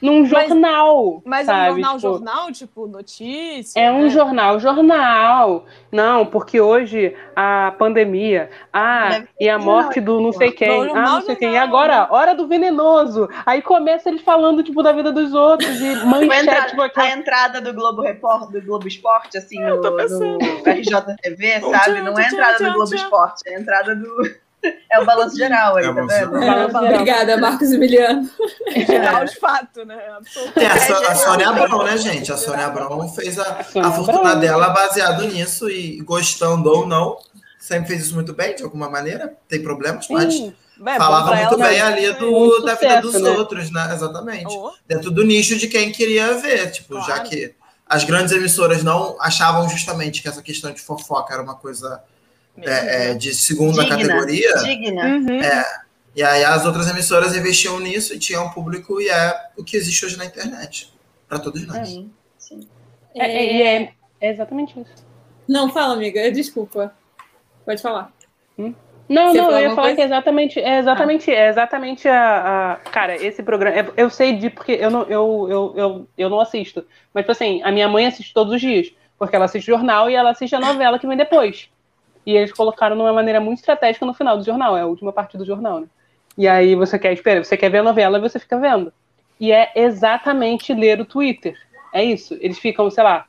Num jornal. Mas é um sabe? jornal, Tipo, jornal, tipo, notícia. É um né? jornal, jornal. Não, porque hoje a pandemia, ah, Deve e a morte do não sei quem, Não, ah, não sei quem. E agora, hora do venenoso. Aí começa eles falando, tipo, da vida dos outros, (laughs) A manchete, entrada, tipo, a entrada do Globo Repórter, do Globo Esporte, assim, no, no RJTV, (laughs) Tchau, sabe? Não é a tchau, entrada tchau, do Globo tchau. Esporte, é a entrada do. (laughs) É o balanço geral aí, É tá vendo? É Obrigada, Marcos Emiliano. (laughs) Geral de fato, né? Tem a, So- a É, Sônia é, Abrão, né, gente? A Sônia Abrão fez a, a fortuna dela baseado nisso e gostando ou não, sempre fez isso muito bem, de alguma maneira. Tem problemas, mas Sim. Bem, falava muito ela, bem ali do, Muito da vida sucesso, dos né? outros, né? Exatamente. Oh, Dentro do nicho de quem queria ver, tipo, Claro. já que as grandes emissoras não achavam justamente que essa questão de fofoca era uma coisa é, é, de segunda Digna. categoria. Digna. Uhum. E aí as outras emissoras investiam nisso e tinham um público e é o que existe hoje na internet. Para todos nós. Sim, sim. É, é, é, é exatamente isso. Não, fala, amiga. Desculpa. Pode falar. Não, Você não, eu ia falar coisa? que é exatamente, é exatamente, é exatamente a, a- Cara, esse programa. é- Eu sei de porque eu não, eu, eu, eu, eu não assisto. Mas, tipo assim, a minha mãe assiste todos os dias. Porque ela assiste jornal e ela assiste a novela que vem depois. E eles colocaram de uma maneira muito estratégica no final do jornal, é a última parte do jornal, né? E aí você quer esperar, você quer ver a novela você fica vendo. E é exatamente ler o Twitter. É isso. Eles ficam, sei lá,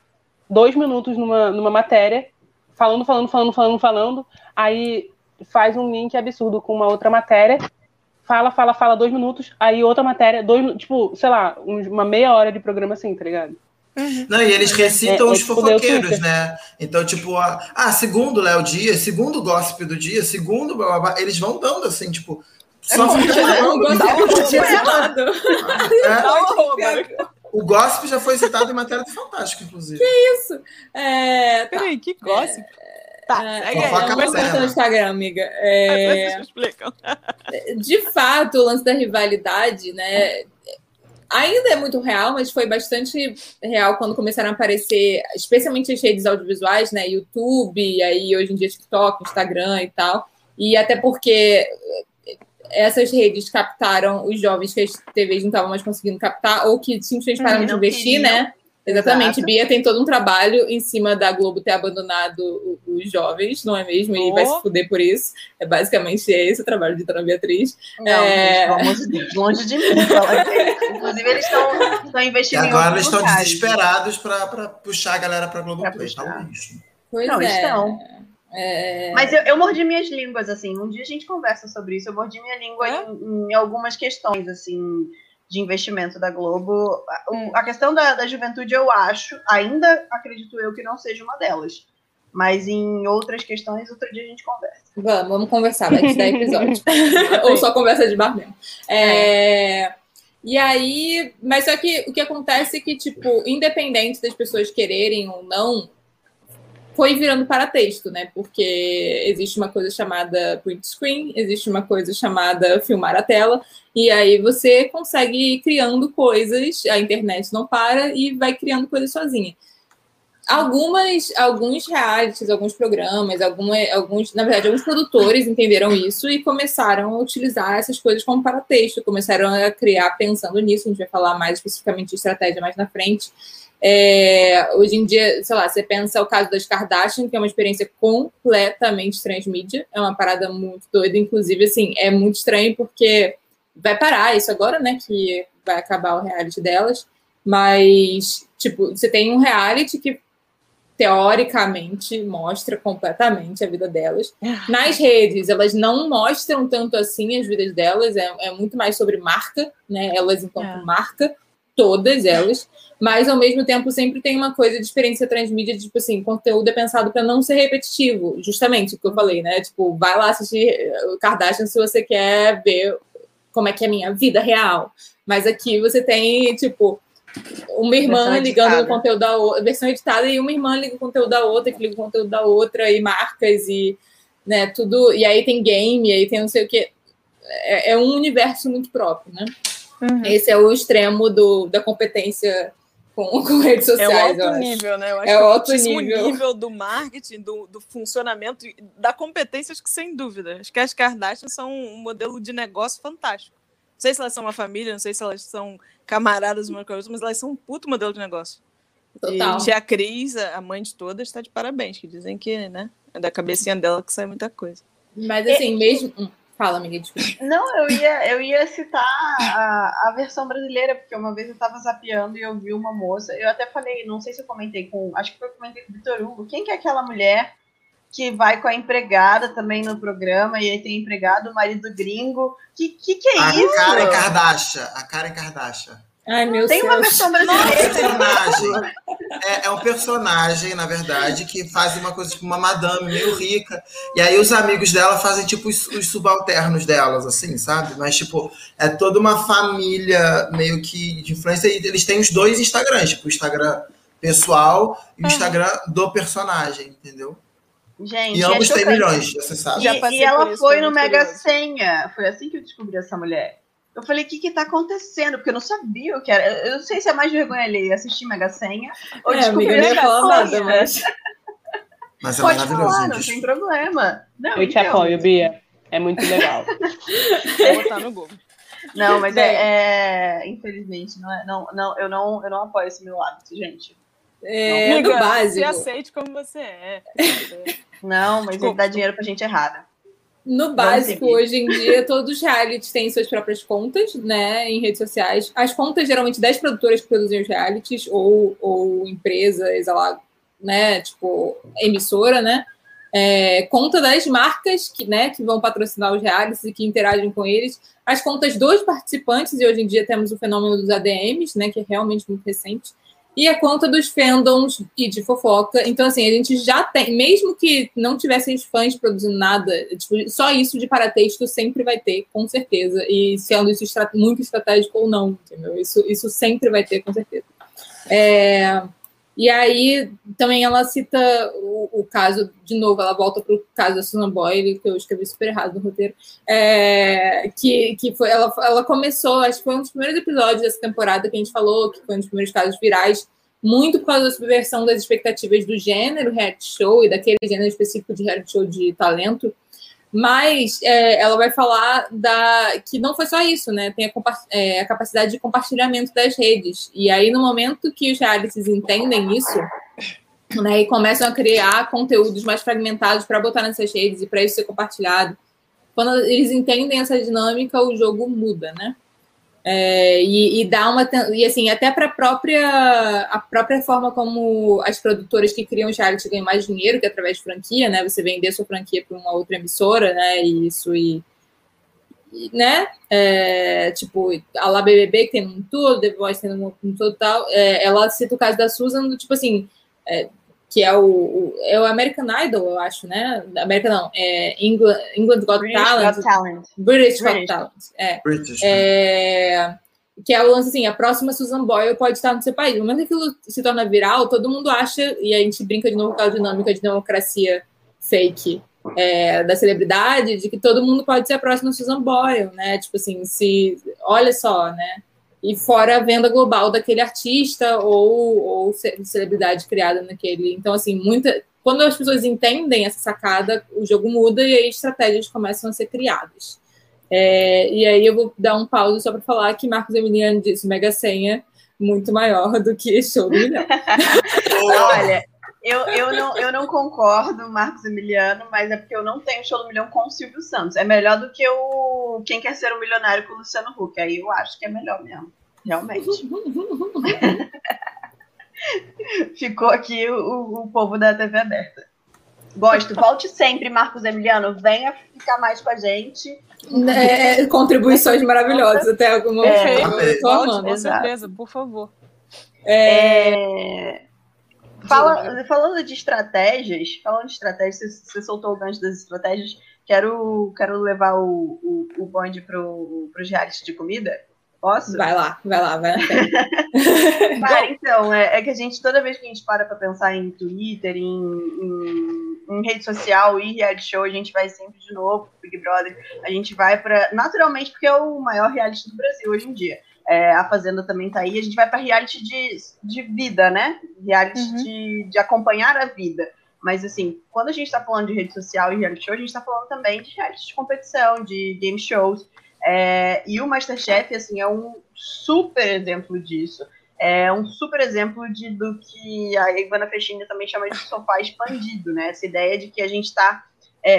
dois minutos numa, numa matéria, falando, falando, falando, falando, falando. Aí faz um link absurdo com uma outra matéria, fala, fala, fala dois minutos, aí outra matéria, dois, tipo, sei lá, uma meia hora de programa assim, tá ligado? Não, e eles recitam É, é os tipo Deus fofoqueiros, né? Então, tipo, a- ah, segundo o Léo Dias, segundo o gossip do dia, segundo blá, blá, blá, eles vão dando assim, tipo, só bom, fica né? É, o gossip já foi citado em matéria do Fantástico, inclusive. Isso. É, tá. Peraí, que gossip. Tá, É, segue é, moderna. postar no Instagram, amiga. É, de fato, o lance da rivalidade, né? Ainda é muito real, mas foi bastante real quando começaram a aparecer, especialmente as redes audiovisuais, né? YouTube, e aí hoje em dia TikTok, Instagram e tal. E até porque essas redes captaram os jovens que as TVs não estavam mais conseguindo captar, ou que simplesmente pararam de investir, queriam. né? Exatamente. Exato. Bia tem todo um trabalho em cima da Globo ter abandonado os jovens, não é mesmo? E Oh. vai se fuder por isso. É basicamente esse o trabalho de Dona Beatriz. Não, É. gente, pelo amor de Deus, longe de mim é. Inclusive, eles estão estão E investindo em agora eles estão lugares. desesperados para puxar a galera para Globo Pra Play. puxar. Tá um lixo. Pois Não, é. estão. É, Mas eu, eu mordi minhas línguas, assim. Um dia a gente conversa sobre isso. Eu mordi minha língua É? em, em algumas questões, assim, de investimento da Globo. A, questão da, da juventude, eu acho, ainda acredito eu que não seja uma delas. Mas em outras questões, outro dia a gente conversa. Vamos, vamos conversar, vai te dar episódio. (laughs) Ou só conversa de bar mesmo. É, E aí, mas só que o que acontece é que, tipo, independente das pessoas quererem ou não, foi virando para texto, né? Porque existe uma coisa chamada print screen, existe uma coisa chamada filmar a tela, e aí você consegue ir criando coisas, a internet não para e vai criando coisas sozinha. Algumas, alguns realities, alguns programas, alguma, alguns, na verdade, alguns produtores entenderam isso e começaram a utilizar essas coisas como paratexto, começaram a criar pensando nisso, a gente vai falar mais especificamente de estratégia mais na frente. É, hoje em dia, sei lá, você pensa o caso das Kardashian, que é uma experiência completamente transmídia, é uma parada muito doida, inclusive, assim, é muito estranho porque vai parar isso agora, né, que vai acabar o reality delas, mas, tipo, você tem um reality que teoricamente mostra completamente a vida delas. Nas redes, elas não mostram tanto assim as vidas delas, é, é muito mais sobre marca, né? Elas enquanto é. marca, todas elas, mas ao mesmo tempo sempre tem uma coisa de experiência transmídia, de, tipo assim, conteúdo é pensado para não ser repetitivo, justamente o que eu falei, né? Tipo, vai lá assistir o Kardashian se você quer ver como é que é a minha vida real. Mas aqui você tem, tipo, uma irmã ligando o conteúdo da outra, versão editada, e uma irmã liga o conteúdo da outra, que liga o conteúdo da outra, e marcas, e né, tudo. E aí tem game, aí tem não sei o que. É, é um universo muito próprio, né? Uhum. Esse é o extremo do, da competência com, (laughs) com redes sociais. É o alto nível, né? Eu acho é o alto nível. nível do marketing, do, do funcionamento, da competência, acho que sem dúvida. Acho que as Kardashian são um modelo de negócio fantástico. Não sei se elas são uma família, não sei se elas são camaradas uma com a outra, mas elas são um puto modelo de negócio. Total. E tia Cris, a mãe de todas, está de parabéns, que dizem que, né, é da cabecinha dela que sai muita coisa. Mas assim, mesmo. Fala, amiga, desculpa. Não, eu ia, eu ia citar a, a versão brasileira, porque uma vez eu estava zapeando e eu vi uma moça, eu até falei, não sei se eu comentei com. Acho que eu comentei com o Vitor Hugo, quem que é aquela mulher que vai com a empregada também no programa, e aí tem empregado, o marido gringo. Que que, que é a isso? A Karen Kardashian. A Karen Kardashian. Ai, meu Tem Deus. uma versão brasileira. personagem. É, é, um personagem, na verdade, que faz uma coisa tipo uma madame meio rica. E aí os amigos dela fazem tipo os, os, subalternos delas, assim, sabe? Mas, tipo, é toda uma família meio que de influência. E eles têm os dois Instagrams, tipo, o Instagram pessoal e o Instagram do personagem, entendeu? Gente, e ambos é têm milhões, você sabe. E, e ela foi no Mega Senha. Foi assim que eu descobri essa mulher. Eu falei, o que que tá acontecendo? Porque eu não sabia o que era. Eu não sei se é mais vergonha ali assistir Mega Senha ou é, descobrir amiga, nada, mas... mas é Pode falar, não tem problema. Não, eu te então. apoio, Bia. É muito legal. (laughs) Vou botar no Google. Não, mas é, é, infelizmente, não é, não, não, eu não, eu não apoio esse meu hábito, gente. É, Amiga, do básico. Se aceite como você é. Não, mas ele dá dinheiro pra gente errada. No básico, hoje em dia, (laughs) todos os realities têm suas próprias contas, né, em redes sociais. As contas, geralmente, das produtoras que produzem os realities, ou, ou empresas, lá, né, tipo, emissora, né, é, conta das marcas que, né, que vão patrocinar os realities e que interagem com eles, as contas dos participantes, e hoje em dia temos o fenômeno dos ADMs, né, que é realmente muito recente, e a conta dos fandoms e de fofoca. Então, assim, a gente já tem, mesmo que não tivessem os fãs produzindo nada, tipo, só isso de paratexto sempre vai ter, com certeza. E sendo isso muito estratégico ou não, entendeu? Isso, isso sempre vai ter, com certeza. É, e aí também ela cita o, o, caso, de novo, ela volta para o caso da Susan Boyle, que eu escrevi super errado no roteiro, é, que, que foi, ela, ela começou, acho que foi um dos primeiros episódios dessa temporada que a gente falou, que foi um dos primeiros casos virais, muito por causa da subversão das expectativas do gênero reality show e daquele gênero específico de reality show de talento, mas é, ela vai falar da que não foi só isso, né? Tem a, é, a, capacidade de compartilhamento das redes. E aí, no momento que os realities entendem isso, né, e começam a criar conteúdos mais fragmentados para botar nessas redes e para isso ser compartilhado, quando eles entendem essa dinâmica, o jogo muda, né? É, e, e, dá uma e assim até para a própria a própria forma como as produtoras que criam reality ganham mais dinheiro que é através de franquia né? Você vender sua franquia para uma outra emissora né? E isso e, e né? É, tipo a lá BBB que tem um todo The Voice tem um, um total é, ela cita o caso da Susan tipo assim é, que é o, o, é o American Idol, eu acho, né? American não, é England, England Got British Talent. Got Talent. British, British. Got Talent. É. British. É, que é o lance assim, a próxima Susan Boyle pode estar no seu país. No momento que aquilo se torna viral, todo mundo acha, e a gente brinca de novo com a dinâmica de democracia fake é, da celebridade, de que todo mundo pode ser a próxima Susan Boyle, né? Tipo assim, se. Olha só, né? E fora a venda global daquele artista ou, ou celebridade criada naquele. Então, assim, muita. Quando as pessoas entendem essa sacada, o jogo muda e aí estratégias começam a ser criadas. É, e aí eu vou dar um pause só para falar que Marcos Emiliano disse Mega Senha muito maior do que show do milhão. (laughs) (laughs) Olha, eu, eu, não, eu não concordo, Marcos Emiliano, mas é porque eu não tenho show do milhão com o Silvio Santos. É melhor do que o Quem Quer Ser um Milionário com o Luciano Huck. Aí eu acho que é melhor mesmo. Realmente. (laughs) Ficou aqui o, o povo da TV aberta. Gosto. Volte sempre, Marcos Emiliano. Venha ficar mais com a gente. É, contribuições maravilhosas até alguma É, eu tô amando. Com certeza, por favor. É, fala- falando de estratégias, falando de estratégias, você, soltou o gancho das estratégias. Quero, quero levar o, o, o bonde pro, pros realities de comida. Posso? Vai lá, vai lá, vai fé. (laughs) Cara, então, é, é que a gente, toda vez que a gente para pra pensar em Twitter, em, em, em rede social e reality show, a gente vai sempre de novo pro Big Brother. A gente vai pra. Naturalmente, porque é o maior reality do Brasil hoje em dia. É, a Fazenda também tá aí. A gente vai pra reality de, de vida, né? Reality Uhum. de, de acompanhar a vida. Mas, assim, quando a gente tá falando de rede social e reality show, a gente tá falando também de reality de competição, de game shows. É, e o Masterchef, assim, é um super exemplo disso. É um super exemplo de, do que a Ivana Fechini também chama de sofá expandido, né? Essa ideia de que a gente está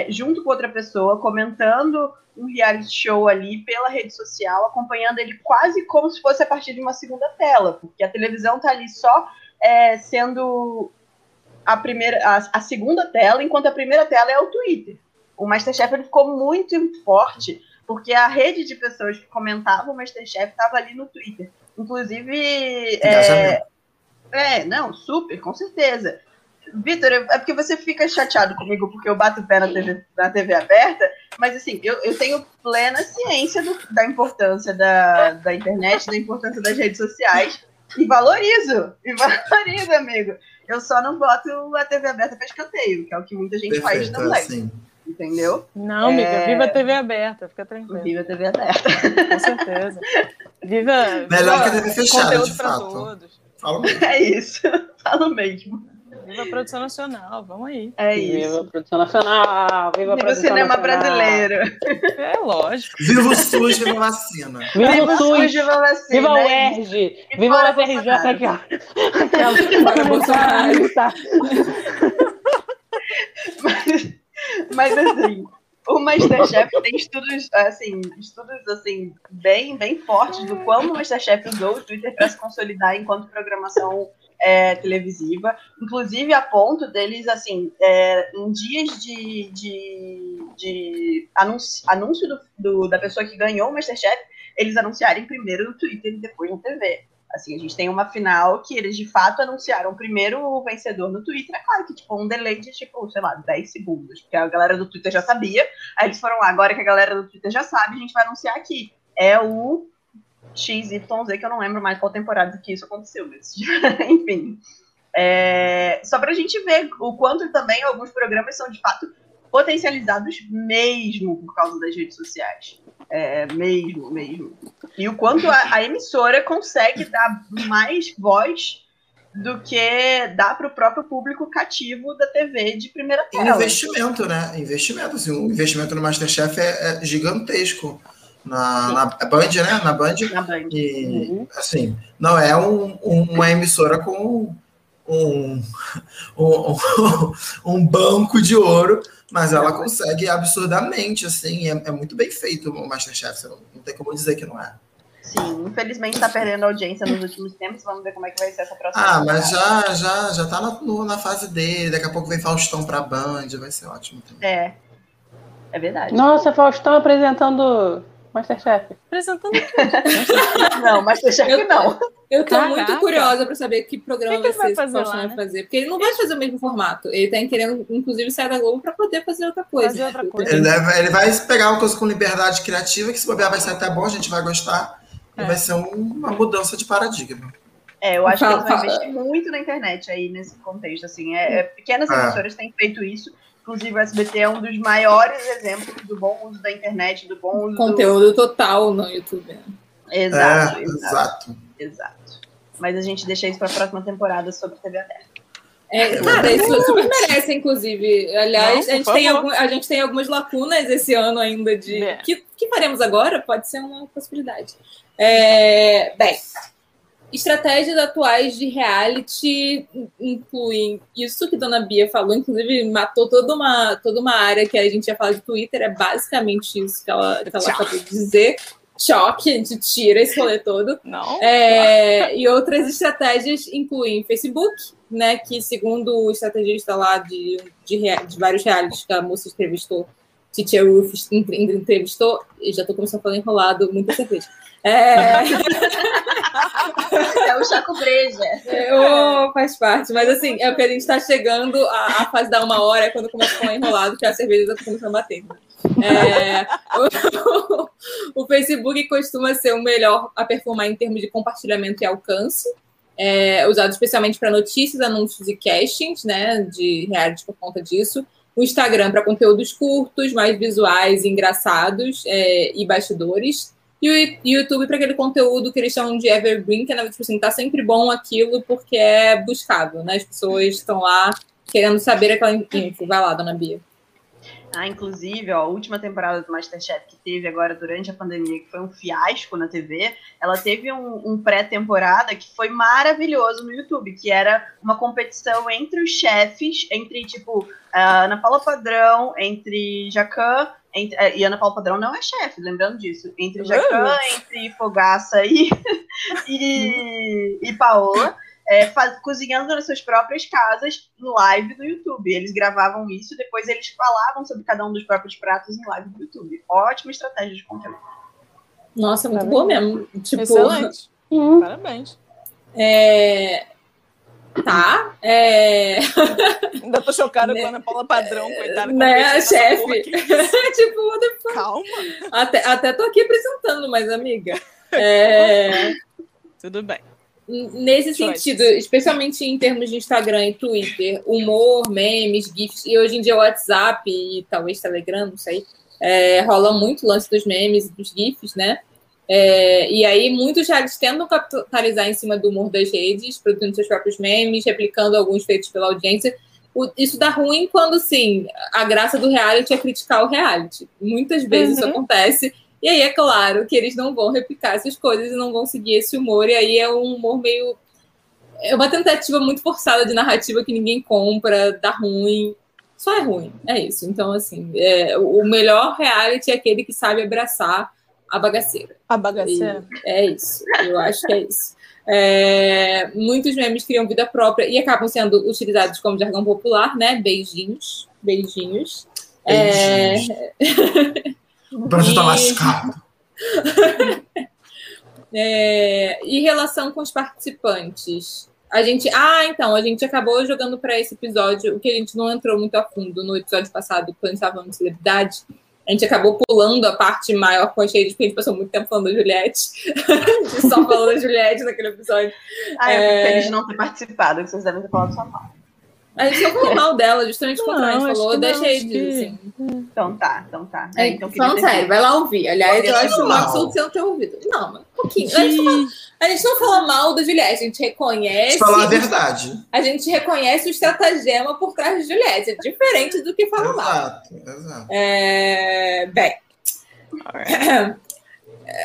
junto com outra pessoa, comentando um reality show ali pela rede social, acompanhando ele quase como se fosse a partir de uma segunda tela, porque a televisão tá ali só é, sendo a primeira, a, a segunda tela, enquanto a primeira tela é o Twitter. O Masterchef ele ficou muito forte porque a rede de pessoas que comentavam o Masterchef estava ali no Twitter. Inclusive. É, é, não, super, com certeza. Vitor, é porque você fica chateado comigo porque eu bato o pé na TV, na TV aberta, mas assim, eu, eu tenho plena ciência do- da importância da, da internet, da importância das redes sociais, e valorizo, e (laughs) valorizo, amigo. Eu só não boto a TV aberta para escanteio, que é o que muita gente faz Perfeito, também, assim. entendeu? Não, amiga, É. viva a TV aberta, fica tranquila. Viva a TV aberta. Com certeza. Viva. Melhor viva que a TV fechada, conteúdo de pra fato. todos. Fala mesmo. É isso, (laughs) falo mesmo. Viva a produção nacional, vamos aí. É Viva a isso. produção nacional, viva a Viva o produção cinema nacional. brasileiro. É lógico. Viva o SUS, viva a vacina. Viva o SUS, Viva a vacina, viva o é isso. UERJ, E viva fora o FRJ Bolsonaro. aqui, ó. Aquela- Bolsonaro. Tá. Mas, mas assim, o Masterchef tem estudos, assim, estudos assim, bem, bem fortes do como o Masterchef usou o Twitter para se consolidar enquanto programação é, televisiva, inclusive a ponto deles, assim, é, em dias de, de, de anúncio, anúncio do, do- da pessoa que ganhou o Masterchef, eles anunciarem primeiro no Twitter e depois na TV. Assim, a gente tem uma final que eles de fato anunciaram primeiro o vencedor no Twitter. É claro que, tipo, um delay de, tipo, sei lá, 10 segundos. Porque a galera do Twitter já sabia. Aí eles foram lá, agora que a galera do Twitter já sabe, a gente vai anunciar aqui. É o XYZ, que eu não lembro mais qual temporada que isso aconteceu, mas (laughs) enfim. É, só pra gente ver o quanto também alguns programas são, de fato, potencializados mesmo por causa das redes sociais. É, mesmo, mesmo. E o quanto a, a emissora consegue dar mais voz do que dá para o próprio público cativo da TV de primeira E tela. investimento, né? Investimento, assim, o investimento no Masterchef é, é gigantesco. Na, na Band, né? Na Band. Na Band. E, Uhum. assim, não é um- um- uma emissora com um, um, (laughs) um banco de ouro, mas ela consegue absurdamente, assim, é, é muito bem feito o Masterchef, você não, não tem como dizer que não é. Sim, infelizmente está perdendo audiência nos últimos tempos. Vamos ver como é que vai ser essa próxima. Ah, mas já, já, já tá na, no- na fase dele, daqui a pouco vem Faustão pra Band, vai ser ótimo também. É. É verdade. Nossa, Faustão apresentando Masterchef. Apresentando (laughs) Não, mas deixa que Eu- não. Eu tô Caraca. muito curiosa pra saber que programa que que vai fazer lá, vai né? fazer. Porque ele não vai fazer o mesmo formato. Ele tá querendo, inclusive, sair da Globo pra poder fazer outra coisa. Fazer outra coisa. Ele, deve- ele vai pegar uma coisa com liberdade criativa, que se bobear vai ser até bom, a gente vai gostar, e É. vai ser um- uma mudança de paradigma. É, eu acho que eles vão investir muito na internet aí nesse contexto, assim. É, é, pequenas É. emissoras têm feito isso. Inclusive, o SBT é um dos maiores exemplos do bom uso da internet, do bom uso Conteúdo total no YouTube. do... Exato, é, exato, exato. Mas a gente deixa isso para a próxima temporada sobre TV aberta. É, cara, isso super merece, inclusive. Aliás, Não, a, gente tem algum- a gente tem algumas lacunas esse ano ainda de. É. Que, que faremos agora? Pode ser uma possibilidade. É, bem, estratégias atuais de reality incluem isso que Dona Bia falou, inclusive matou toda uma, toda uma área que a gente ia falar de Twitter, é basicamente isso que ela, que ela acabou de dizer. Choque, a gente tira esse rolê todo. Não. É, e outras estratégias incluem Facebook, né? Que segundo o estrategista lá de, de, de vários realities que a moça entrevistou, Titia Ruth entrevistou, e já tô começando a falar enrolado, muita certeza. É... (laughs) é o Chaco Breja. É, oh, faz parte, mas assim, é porque a gente está chegando à, à fase da uma hora, é quando começa a falar enrolado, que a cerveja está começando a bater. É, o, o, Facebook costuma ser o melhor a performar em termos de compartilhamento e alcance, é, usado especialmente para notícias, anúncios e castings, né, de reality por conta disso. O Instagram para conteúdos curtos, mais visuais, engraçados é, e bastidores. E o YouTube para aquele conteúdo que eles chamam de evergreen, que é, tipo assim, tá sempre bom aquilo porque é buscável, né? As pessoas estão lá querendo saber aquela info. Vai lá, dona Bia. Ah, inclusive, ó, a última temporada do Masterchef que teve agora durante a pandemia, que foi um fiasco na TV, ela teve um, um pré-temporada que foi maravilhoso no YouTube, que era uma competição entre os chefes, entre, tipo, a Ana Paula Padrão, entre Jacan entre, é, e Ana Paula Padrão não é chefe, lembrando disso. Entre Jacan, entre Fogaça e, (laughs) e, e Paola, é, faz, cozinhando nas suas próprias casas, em live do YouTube. Eles gravavam isso, depois eles falavam sobre cada um dos próprios pratos em live do YouTube. Ótima estratégia de conteúdo. Nossa, muito boa mesmo. Tipo, Excelente. (laughs) Hum. Parabéns. É, Tá. É... (laughs) Ainda tô chocada com a Ana Paula Padrão, coitada. Né, chefe? (laughs) tipo, what the fuck? Calma. Até, até tô aqui apresentando, mas, amiga. (laughs) É... Tudo bem. Nesse Choices. sentido, especialmente em termos de Instagram e Twitter, humor, memes, GIFs, e hoje em dia o WhatsApp e talvez Telegram, não sei, é, rola muito lance dos memes e dos GIFs, né? É, e aí, muitos realities tentam capitalizar em cima do humor das redes, produzindo seus próprios memes, replicando alguns feitos pela audiência. O, isso dá ruim quando, sim, a graça do reality é criticar o reality. Muitas vezes uhum. isso acontece. E aí, é claro que eles não vão replicar essas coisas e não vão seguir esse humor. E aí é um humor meio. É uma tentativa muito forçada de narrativa que ninguém compra, dá ruim. Só é ruim, é isso. Então, assim, é, o melhor reality é aquele que sabe abraçar a bagaceira. A bagaceira. E é isso, eu acho que é isso. É, muitos memes criam vida própria e acabam sendo utilizados como jargão popular, né? Beijinhos, beijinhos. beijinhos. É... o Brasil tá lascado. (laughs) é... E relação com os participantes. A gente, ah, então, a gente acabou jogando para esse episódio, o que a gente não entrou muito a fundo no episódio passado, quando estávamos de celebridade, a gente acabou pulando a parte maior com a Shade, porque a gente passou muito tempo falando da Juliette. (laughs) só falando da Juliette naquele episódio. Ah, eu é... feliz de não ter participado, vocês devem ter falado só mal. A gente só falou mal dela, justamente quando a gente falou Shade. Que... Assim. Então tá, então tá. É, então, falando sério, vai lá ouvir. Aliás, eu acho um absurdo você não ter ouvido. Não, mas um pouquinho. A gente, fala, a gente, não fala mal da Juliette, a gente reconhece. Falar a verdade. A gente reconhece o estratagema por trás de Juliette. É diferente do que falar mal. Exato, exato. É... Bem.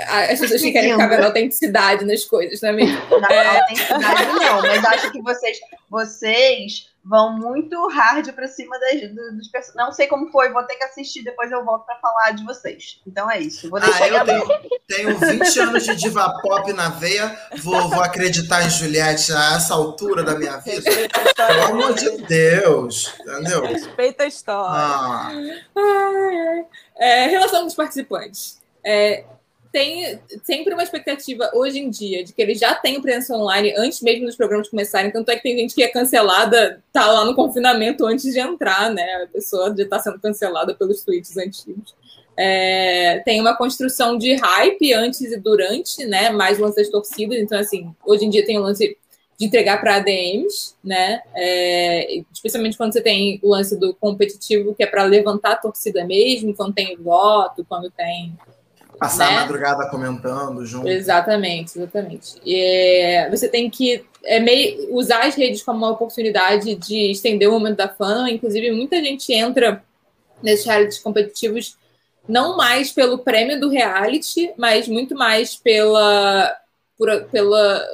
As pessoas que querem ficar vendo autenticidade nas coisas, não é mesmo? Não, é... autenticidade não, mas acho que vocês, vocês vão muito hard pra cima das, dos personagens. Não sei como foi, vou ter que assistir, depois eu volto pra falar de vocês. Então é isso. Vou deixar ah, eu tenho, tenho 20 (laughs) anos de diva pop na veia, vou, vou acreditar em Juliette a essa altura da minha vida. Pelo amor de Deus, entendeu? Respeita a história. Ah. É, relação dos participantes. É, tem sempre uma expectativa hoje em dia de que eles já têm presença online antes mesmo dos programas começarem. Tanto é que tem gente que é cancelada, tá lá no confinamento antes de entrar, né? A pessoa já está sendo cancelada pelos tweets antigos. É, tem uma construção de hype antes e durante, né? Mais lance das torcidas. Então, assim, hoje em dia tem o lance de entregar para ADMs, né? É, especialmente quando você tem o lance do competitivo, que é para levantar a torcida mesmo, quando tem voto, quando tem Passar né? a madrugada comentando junto. Exatamente, exatamente. É, você tem que é meio, usar as redes como uma oportunidade de estender o momento da fã. Inclusive, muita gente entra nesses realities competitivos não mais pelo prêmio do reality, mas muito mais pela, por, pela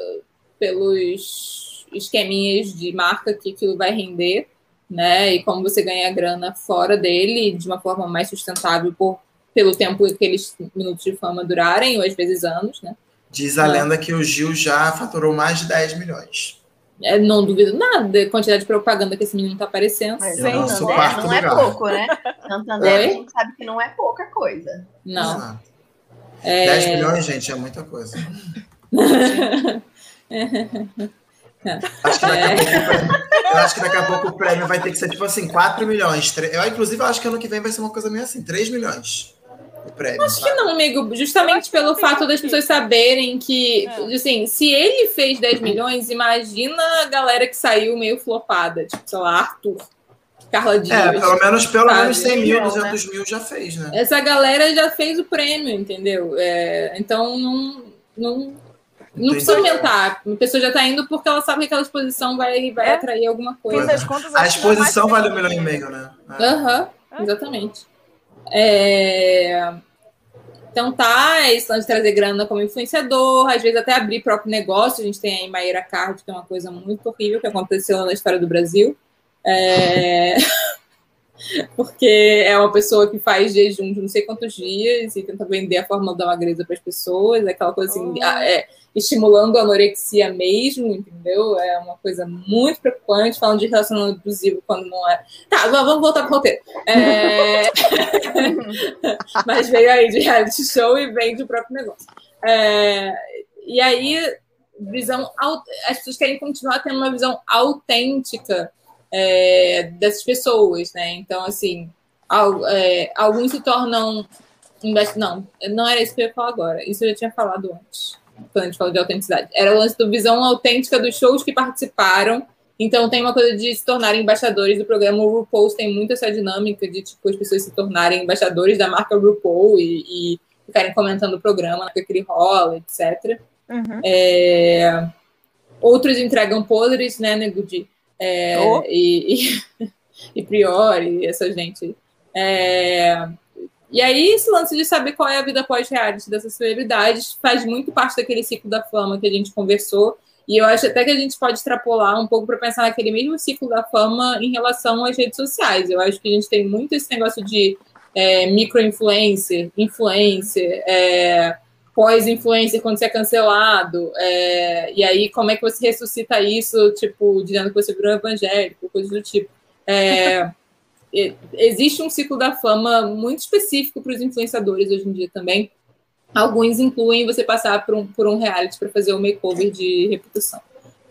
pelos esqueminhas de marca que aquilo vai render, né? E como você ganha grana fora dele de uma forma mais sustentável por, pelo tempo que aqueles minutos de fama durarem, ou às vezes anos, né? Diz a lenda que o Gil já faturou mais de 10 milhões. É, não duvido nada da quantidade de propaganda que esse menino tá aparecendo. Mas Eu não Santander quarto não é pouco, né? Santander a gente sabe que não é pouca coisa. Não. Exato. É... 10 milhões, gente, é muita coisa. (laughs) Acho que daqui a pouco o prêmio- eu acho que daqui a pouco o prêmio vai ter que ser tipo assim, 4 milhões. Eu, inclusive, eu acho que ano que vem vai ser uma coisa meio assim, 3 milhões. O prêmio. Acho que não, amigo. Justamente pelo fato das pessoas saberem que, É. assim, se ele fez 10 (laughs) milhões, imagina a galera que saiu meio flopada. Tipo, sei lá, Arthur, Carla Dias. É, pelo menos, pelo Sabe? menos 100 mil, Milhão, 200 mil já fez, né? Essa galera já fez o prêmio, entendeu? É, então, não, não, não precisa aumentar. A pessoa já tá indo porque ela sabe que aquela exposição vai, vai É. atrair alguma coisa. contas, A é exposição vale um milhão e meio, né? É. Aham, exatamente. É, tá, é isso de trazer grana como influenciador, às vezes até abrir próprio negócio. A gente tem aí Maíra Card, que é uma coisa muito horrível que aconteceu na história do Brasil. É, (laughs) (laughs) Porque é uma pessoa que faz jejum de não sei quantos dias e tenta vender a fórmula da magreza para as pessoas, aquela coisa assim, Oh. é, estimulando a anorexia mesmo, entendeu? É uma coisa muito preocupante, falando de relacionamento abusivo quando não é. Tá, vamos voltar pro roteiro. É, (laughs) Mas veio aí de reality show e vem do próprio negócio. É, E aí, visão. As pessoas querem continuar tendo uma visão autêntica é, dessas pessoas, né? Então, assim, al- é, alguns se tornam. Não, não era isso que eu ia falar agora. Isso eu já tinha falado antes, quando a gente falou de autenticidade. Era o lance da visão autêntica dos shows que participaram. Então, tem uma coisa de se tornarem embaixadores do programa. O RuPaul tem muito essa dinâmica de tipo, as pessoas se tornarem embaixadores da marca RuPaul e, e ficarem comentando o programa, que ele rola, etc. Uhum. É, Outros entregam podres, né, Nego Di? É, Oh. e, e, (laughs) e Priori, essa gente. É, e aí, esse lance de saber qual é a vida pós-reality dessas celebridades faz muito parte daquele ciclo da fama que a gente conversou. E eu acho até que a gente pode extrapolar um pouco para pensar naquele mesmo ciclo da fama em relação às redes sociais. Eu acho que a gente tem muito esse negócio de é, micro-influencer, influencer, é, pós-influencer quando você é cancelado. é, e aí, como é que você ressuscita isso, tipo, dizendo que você virou evangélico, coisas do tipo. É, (laughs) existe um ciclo da fama muito específico para os influenciadores hoje em dia também. Alguns incluem você passar por um, por um reality para fazer um makeover de reputação.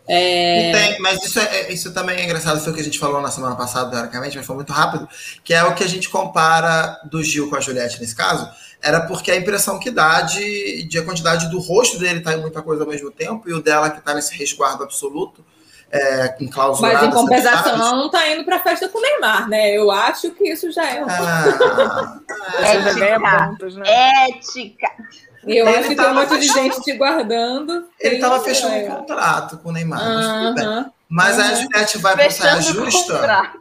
É, tem- mas isso, é, isso também é engraçado, foi o que a gente falou na semana passada, teoricamente, mas foi muito rápido, que é o que a gente compara do Gil com a Juliette nesse caso, era porque a impressão que dá de, de a quantidade do rosto dele tá em muita coisa ao mesmo tempo, e o dela que tá nesse resguardo absoluto, é, enclausurado. mas em compensação, ela não tá indo para a festa com o Neymar, né? Eu acho que isso já é um Ah, (laughs) Essas Ética. né? Ética. E eu Ele acho que tem um monte de fechando- gente te guardando. ele tava Tem- fechando é. um contrato com o Neymar, mas tudo bem. Mas a Uhum. Juliette vai pro saia Fechando o justa,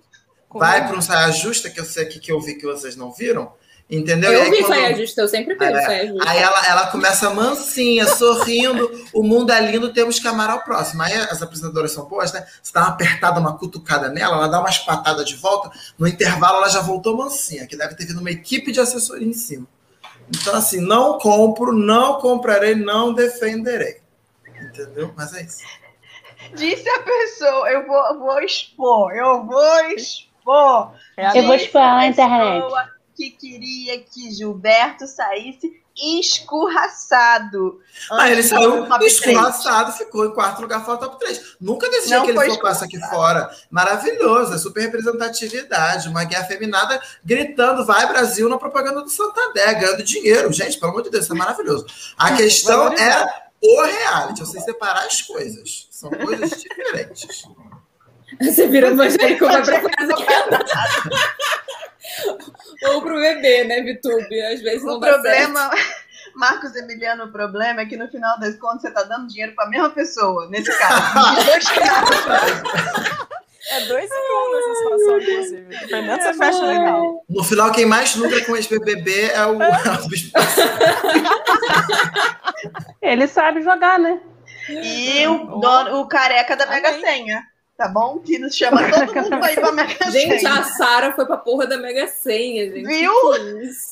vai para um saia justa, que eu sei que, que eu vi que vocês não viram, entendeu? Eu vi quando- saia justa, eu sempre vejo É, saia justa. Aí ela, ela começa mansinha, sorrindo, (laughs) o mundo é lindo, temos que amar ao próximo. Aí as apresentadoras são boas, né? Você dá uma apertada, uma cutucada nela, ela dá umas patadas de volta, no intervalo ela já voltou mansinha, que deve ter vindo uma equipe de assessoria em cima. Então, assim, não compro, não comprarei, não defenderei. Entendeu? Mas é isso. Disse a pessoa, eu vou, vou expor, eu vou expor. É Eu vou expor a na internet. Que queria que Gilberto saísse escorraçado. Aí ele saiu do top escorraçado, ficou em quarto lugar, fora top 3. Nunca desejei Não que ele foi fosse aqui fora. Maravilhoso, é super representatividade, uma guerra feminada gritando, vai Brasil na propaganda do Santander, ganhando dinheiro. Gente, pelo amor de Deus, isso é maravilhoso. A questão é o reality, eu sei separar as coisas. São coisas diferentes. Você vira evangélico, vai pra fazenda. (laughs) Ou pro bebê, né, Vitube? Às vezes não O dá certo. problema, (laughs) Marcos Emiliano, o problema é que no final das contas você tá dando dinheiro pra mesma pessoa, nesse caso. (laughs) Os dois caras. É dois em um nessa situação, inclusive. Dependendo se a festa é legal. No final, quem mais lucra com esse BBB é o, é Ele sabe jogar, né? E o, dono, o careca da Mega Senha. Tá bom? Que nos chama todo mundo pra ir pra Mega Senha. (laughs) Gente, a Sara foi pra porra da Mega Senha, gente. Viu?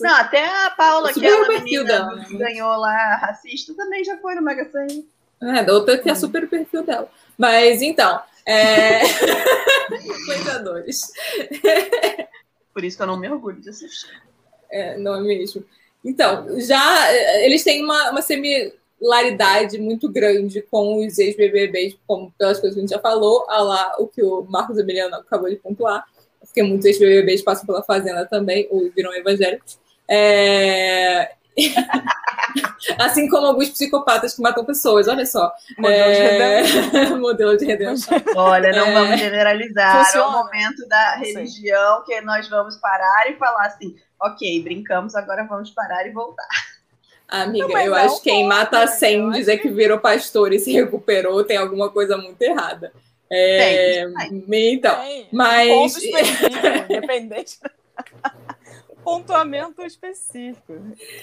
Não, até a Paula, que é menina dela, né? ganhou lá racista, também já foi no Mega Senha. É, outra que é super o perfil dela. Mas então, é. (laughs) 52. Por isso que eu não me orgulho de assistir. É, não é mesmo? Então, já eh, eles têm uma, uma similaridade muito grande com os ex-BBBs, como pelas coisas que a gente já falou, a lá o que o Marcos Emiliano acabou de pontuar, porque muitos ex-BBBs passam pela Fazenda também, ou viram evangélicos. É... (laughs) assim como alguns psicopatas que matam pessoas, olha só. Modelo de É... (laughs) Modelo de redenção. Olha, não É. vamos generalizar. É Funciona. o momento da religião que nós vamos parar e falar assim: ok, brincamos, agora vamos parar e voltar. Amiga, Não, eu é acho que quem mata né? 100 Eu dizer acho que virou pastor e se (laughs) recuperou tem alguma coisa muito errada. É, Tem, então, Tem. mas- Ponto específico, (laughs) independente. Pontuamento específico.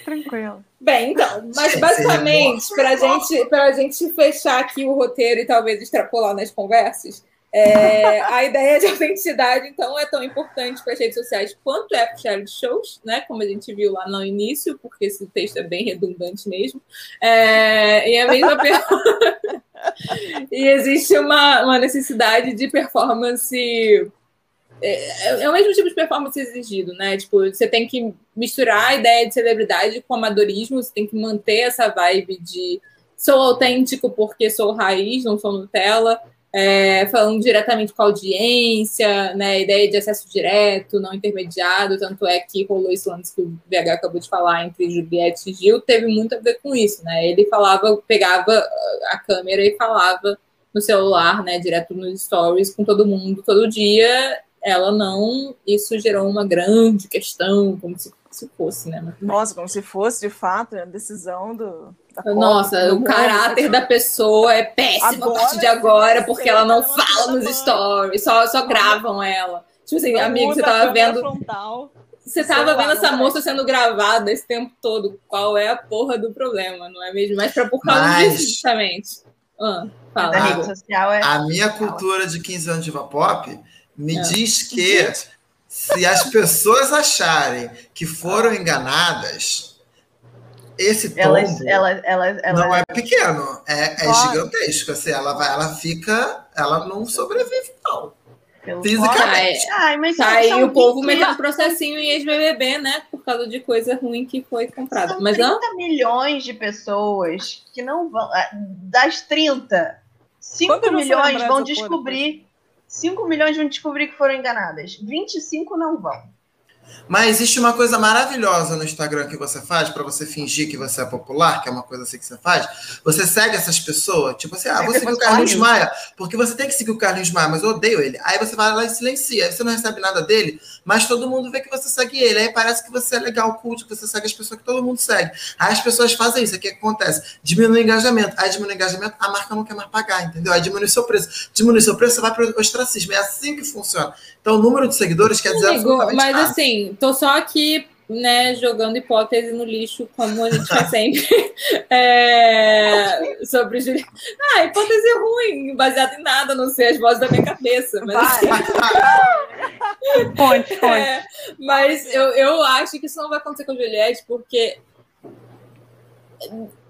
Tranquilo. Bem, então, (laughs) mas basicamente, para gente, pra gente fechar aqui o roteiro e talvez extrapolar nas conversas, é, a ideia de (laughs) autenticidade, então, é tão importante para as redes sociais quanto é para os reality shows, né? Como a gente viu lá no início, porque esse texto é bem redundante mesmo. É, e a mesma (laughs) (laughs) e existe uma, uma necessidade de performance. É, é o mesmo tipo de performance exigido, né? Tipo, você tem que misturar a ideia de celebridade com amadorismo, você tem que manter essa vibe de sou autêntico porque sou raiz, não sou Nutella, é, falando diretamente com a audiência, né? Ideia de acesso direto, não intermediado, tanto é que rolou esse lance que o VH acabou de falar entre Juliette e Gil, teve muito a ver com isso, né? Ele falava, pegava a câmera e falava no celular, né? Direto nos stories com todo mundo, todo dia. Ela não, isso gerou uma grande questão, como se, se fosse, né? Nossa, como se fosse, de fato, a decisão do. Copa, Nossa, do o caráter da pessoa é péssimo a Agora partir de agora, porque ela não ela não fala nos stories, só, só gravam ela. Tipo assim, amigo, você a tava vendo. Frontal. Você tava vendo essa moça sendo gravada esse tempo todo. Qual é a porra do problema, não é mesmo? Mas pra por causa Mas- disso, justamente. Ah, fala. é. A minha cultura de 15 anos de pop me É. diz que se as pessoas acharem que foram enganadas, esse tombo Elas, elas, elas, elas, não é pequeno, é, é gigantesco. Assim, ela, vai, ela fica, ela não sobrevive, não. pelo Fisicamente. É, Ai, mas Tá aí o povo 20 metendo processinho em ex-BBB, né? Por causa de coisa ruim que foi comprada. São Mas 30 não? milhões de pessoas que não vão. ah, Das 30, 5 Quantas não foram milhões vão descobrir. 5 milhões vão descobrir que foram enganadas. 25 não vão. Mas existe uma coisa maravilhosa no Instagram que você faz para você fingir que você é popular, que é uma coisa assim que você faz. Você segue essas pessoas, tipo assim, ah, vou Segue seguir o Carlinhos Carlinhos. Maia, porque você tem que seguir o Carlinhos Maia, mas eu odeio ele. Aí você vai lá e silencia, aí você não recebe nada dele, mas todo mundo vê que você segue ele. Aí parece que você é legal, culto, que você segue as pessoas que todo mundo segue. Aí as pessoas fazem isso, o que acontece? Diminui o engajamento. Aí diminui o engajamento, a marca não quer mais pagar, entendeu? Aí diminui o seu preço. Diminui o seu preço, você vai para o ostracismo. É assim que funciona. Então o número de seguidores quer dizer Amigo, absolutamente mas nada. assim, tô só aqui, né, jogando hipótese no lixo, como a gente faz sempre. (laughs) É, sobre Juliette. Ah, hipótese ruim, baseada em nada, a não sei as vozes da minha cabeça. Mas, assim, Vai. Fonte, fonte. é, mas eu, eu acho que isso não vai acontecer com a Juliette, porque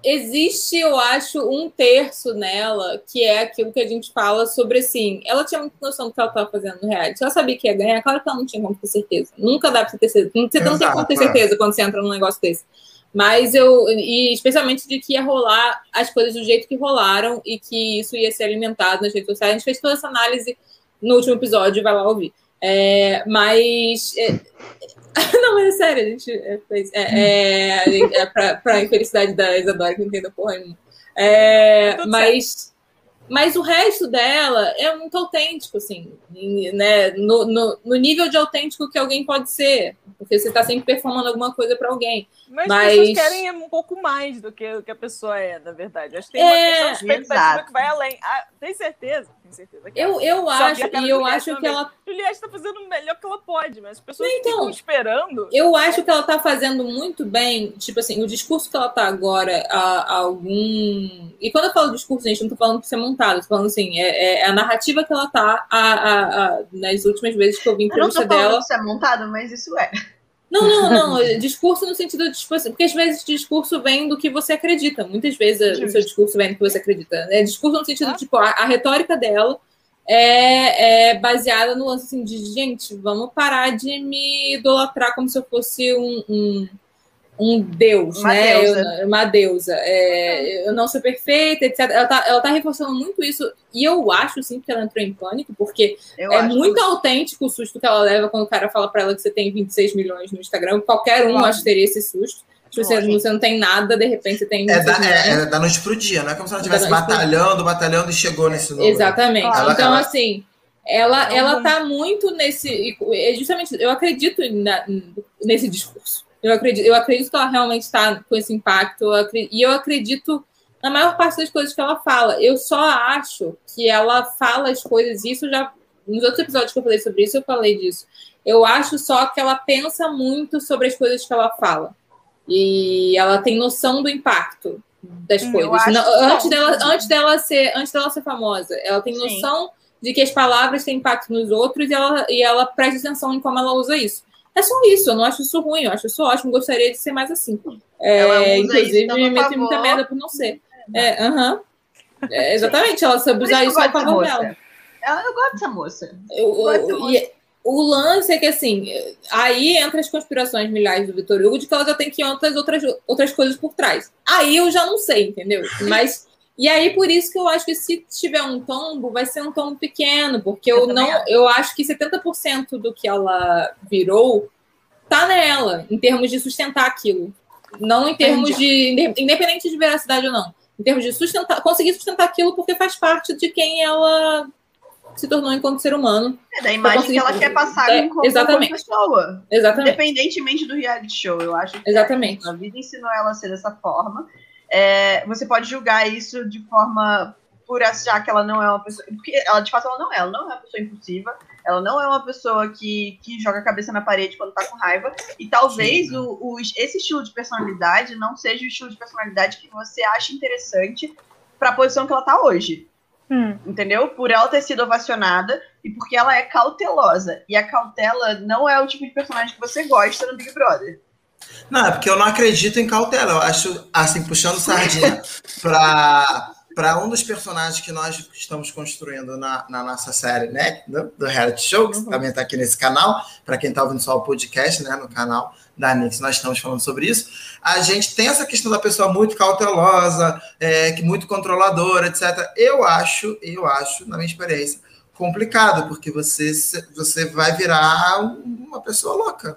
existe, eu acho, um terço nela que é aquilo que a gente fala sobre assim. Ela tinha muita noção do que ela estava fazendo no reality. Ela sabia que ia ganhar, claro que ela não tinha como ter certeza. Nunca dá pra você ter certeza. Você não tem como ter é. certeza quando você entra num negócio desse. Mas eu, e especialmente de que ia rolar as coisas do jeito que rolaram e que isso ia ser alimentado nas redes sociais. A gente fez toda essa análise no último episódio, vai lá ouvir. É, mas. é- (laughs) não, mas é sério, a gente é, fez. É, é, a gente- é pra, pra infelicidade da Isadora, que não entenda porra nenhuma. É, mas, mas o resto dela é muito autêntico, assim, né? No, no, no nível de autêntico que alguém pode ser. Porque você tá sempre performando alguma coisa pra alguém. Mas, Mas- as pessoas querem um pouco mais do que o que a pessoa é, na verdade. Acho que tem uma É, questão de expectativa exato. que vai além. Ah, tem certeza? Tenho certeza. Que eu, eu acho, e eu acho também. que ela. Juliette tá fazendo o melhor que ela pode, mas as pessoas então, ficam esperando. Eu acho que ela tá fazendo muito bem, tipo assim, o discurso que ela tá agora, a, a algum. E quando eu falo discurso, gente, não tô falando que ser montado, tô falando assim, é, é a narrativa que ela tá a, a, nas últimas vezes que eu vi entrevista eu não tô dela. Que isso é montado, mas isso é. Não, não, (laughs) não. Discurso no sentido de, tipo assim, porque às vezes discurso vem do que você acredita. Muitas vezes o seu discurso vem do que você acredita. É discurso no sentido, ah. tipo, a, a, retórica dela é, é, baseada no lance assim, de, gente, vamos parar de me idolatrar como se eu fosse um, um um deus, uma né? Deusa. Eu, uma deusa. É, eu não sou perfeita, etc. Ela tá, ela tá reforçando muito isso. E eu acho, sim, que ela entrou em pânico, porque eu é muito que... autêntico o susto que ela leva quando o cara fala para ela que você tem 26 milhões no Instagram. Qualquer um, acho, teria esse susto. Tipo, você, você não tem nada, de repente você tem. É da, é, é da noite pro dia, não é como se ela estivesse batalhando, batalhando e chegou nesse número. Exatamente. Ela, então, ela... assim, ela, ela tá muito nesse. Justamente, eu acredito na, nesse discurso. Eu acredito, eu acredito que ela realmente está com esse impacto. Eu acredito, e eu acredito na maior parte das coisas que ela fala. Eu só acho que ela fala as coisas, isso já. Nos outros episódios que eu falei sobre isso, eu falei disso. Eu acho só que ela pensa muito sobre as coisas que ela fala. E ela tem noção do impacto das hum, coisas. Não, antes, dela, antes, dela ser, antes dela ser famosa, ela tem noção Sim. de que as palavras têm impacto nos outros e ela, e ela presta atenção em como ela usa isso. É só isso, eu não acho isso ruim, eu acho isso ótimo, gostaria de ser mais assim. É, inclusive, me meto muita merda por não ser. É, uh -huh. é, exatamente, ela sabe usar isso a favor dela. Eu gosto dessa moça. Eu, eu, e, o lance é que, assim, aí entra as conspirações milhares do Vitor Hugo de que ela já tem 500 outras, outras coisas por trás. Aí eu já não sei, entendeu? Mas e aí, por isso que eu acho que se tiver um tombo, vai ser um tombo pequeno, porque eu, eu não, acho. eu acho que 70% do que ela virou tá nela, em termos de sustentar aquilo. Não em termos Entendi. de. Independente de veracidade ou não. Em termos de sustentar, conseguir sustentar aquilo porque faz parte de quem ela se tornou enquanto ser humano. É da imagem que ela quer passar é, como exatamente. pessoa. Exatamente. Independentemente do reality show. Eu acho que exatamente. a vida ensinou ela a ser dessa forma é, você pode julgar isso de forma por achar que ela não é uma pessoa. Porque ela, de fato, ela não é. Ela não é uma pessoa impulsiva. Ela não é uma pessoa que, que joga a cabeça na parede quando tá com raiva. E talvez o, o, esse estilo de personalidade não seja o estilo de personalidade que você acha interessante para a posição que ela tá hoje. Hum. Entendeu? Por ela ter sido ovacionada e porque ela é cautelosa. E a cautela não é o tipo de personagem que você gosta no Big Brother. Não, é porque eu não acredito em cautela. Eu acho, assim, puxando sardinha (laughs) para para um dos personagens que nós estamos construindo na, na nossa série, né, do, do reality show, que uhum. também está aqui nesse canal, para quem está ouvindo só o podcast, né, no canal da Nix, nós estamos falando sobre isso. A gente tem essa questão da pessoa muito cautelosa, é, que muito controladora, etc. Eu acho, eu acho, na minha experiência, complicado, porque você, você vai virar uma pessoa louca.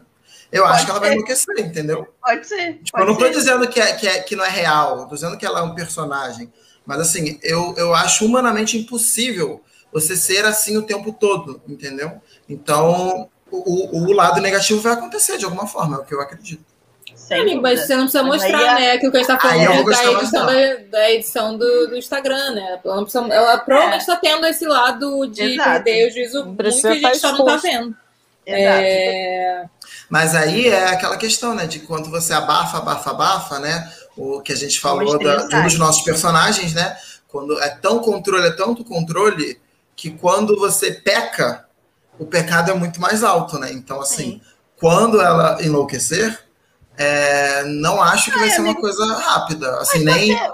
Eu pode acho que ela ser. vai enlouquecer, entendeu? Pode ser. Tipo, pode eu não ser. tô dizendo que, é, que, é, que não é real, tô dizendo que ela é um personagem. Mas assim, eu, eu acho humanamente impossível você ser assim o tempo todo, entendeu? Então, o, o lado negativo vai acontecer de alguma forma, é o que eu acredito. Sem Amigo, mas você não precisa mostrar, é... né? Aquilo que a gente tá falando da edição, da, da, edição do, do Instagram, né? Ela, precisa, ela provavelmente está é. tendo esse lado de Exato. perder o juízo muito e a gente só não tá vendo. Exato. É... Mas aí é aquela questão, né? De quando você abafa, abafa, abafa, né? O que a gente falou da, de um dos nossos personagens, né? Quando é tão controle, é tanto controle, que quando você peca, o pecado é muito mais alto, né? Então, assim, Sim. quando ela enlouquecer, é, não acho que Ai, vai ser amigo. uma coisa rápida, assim, Mas nem você...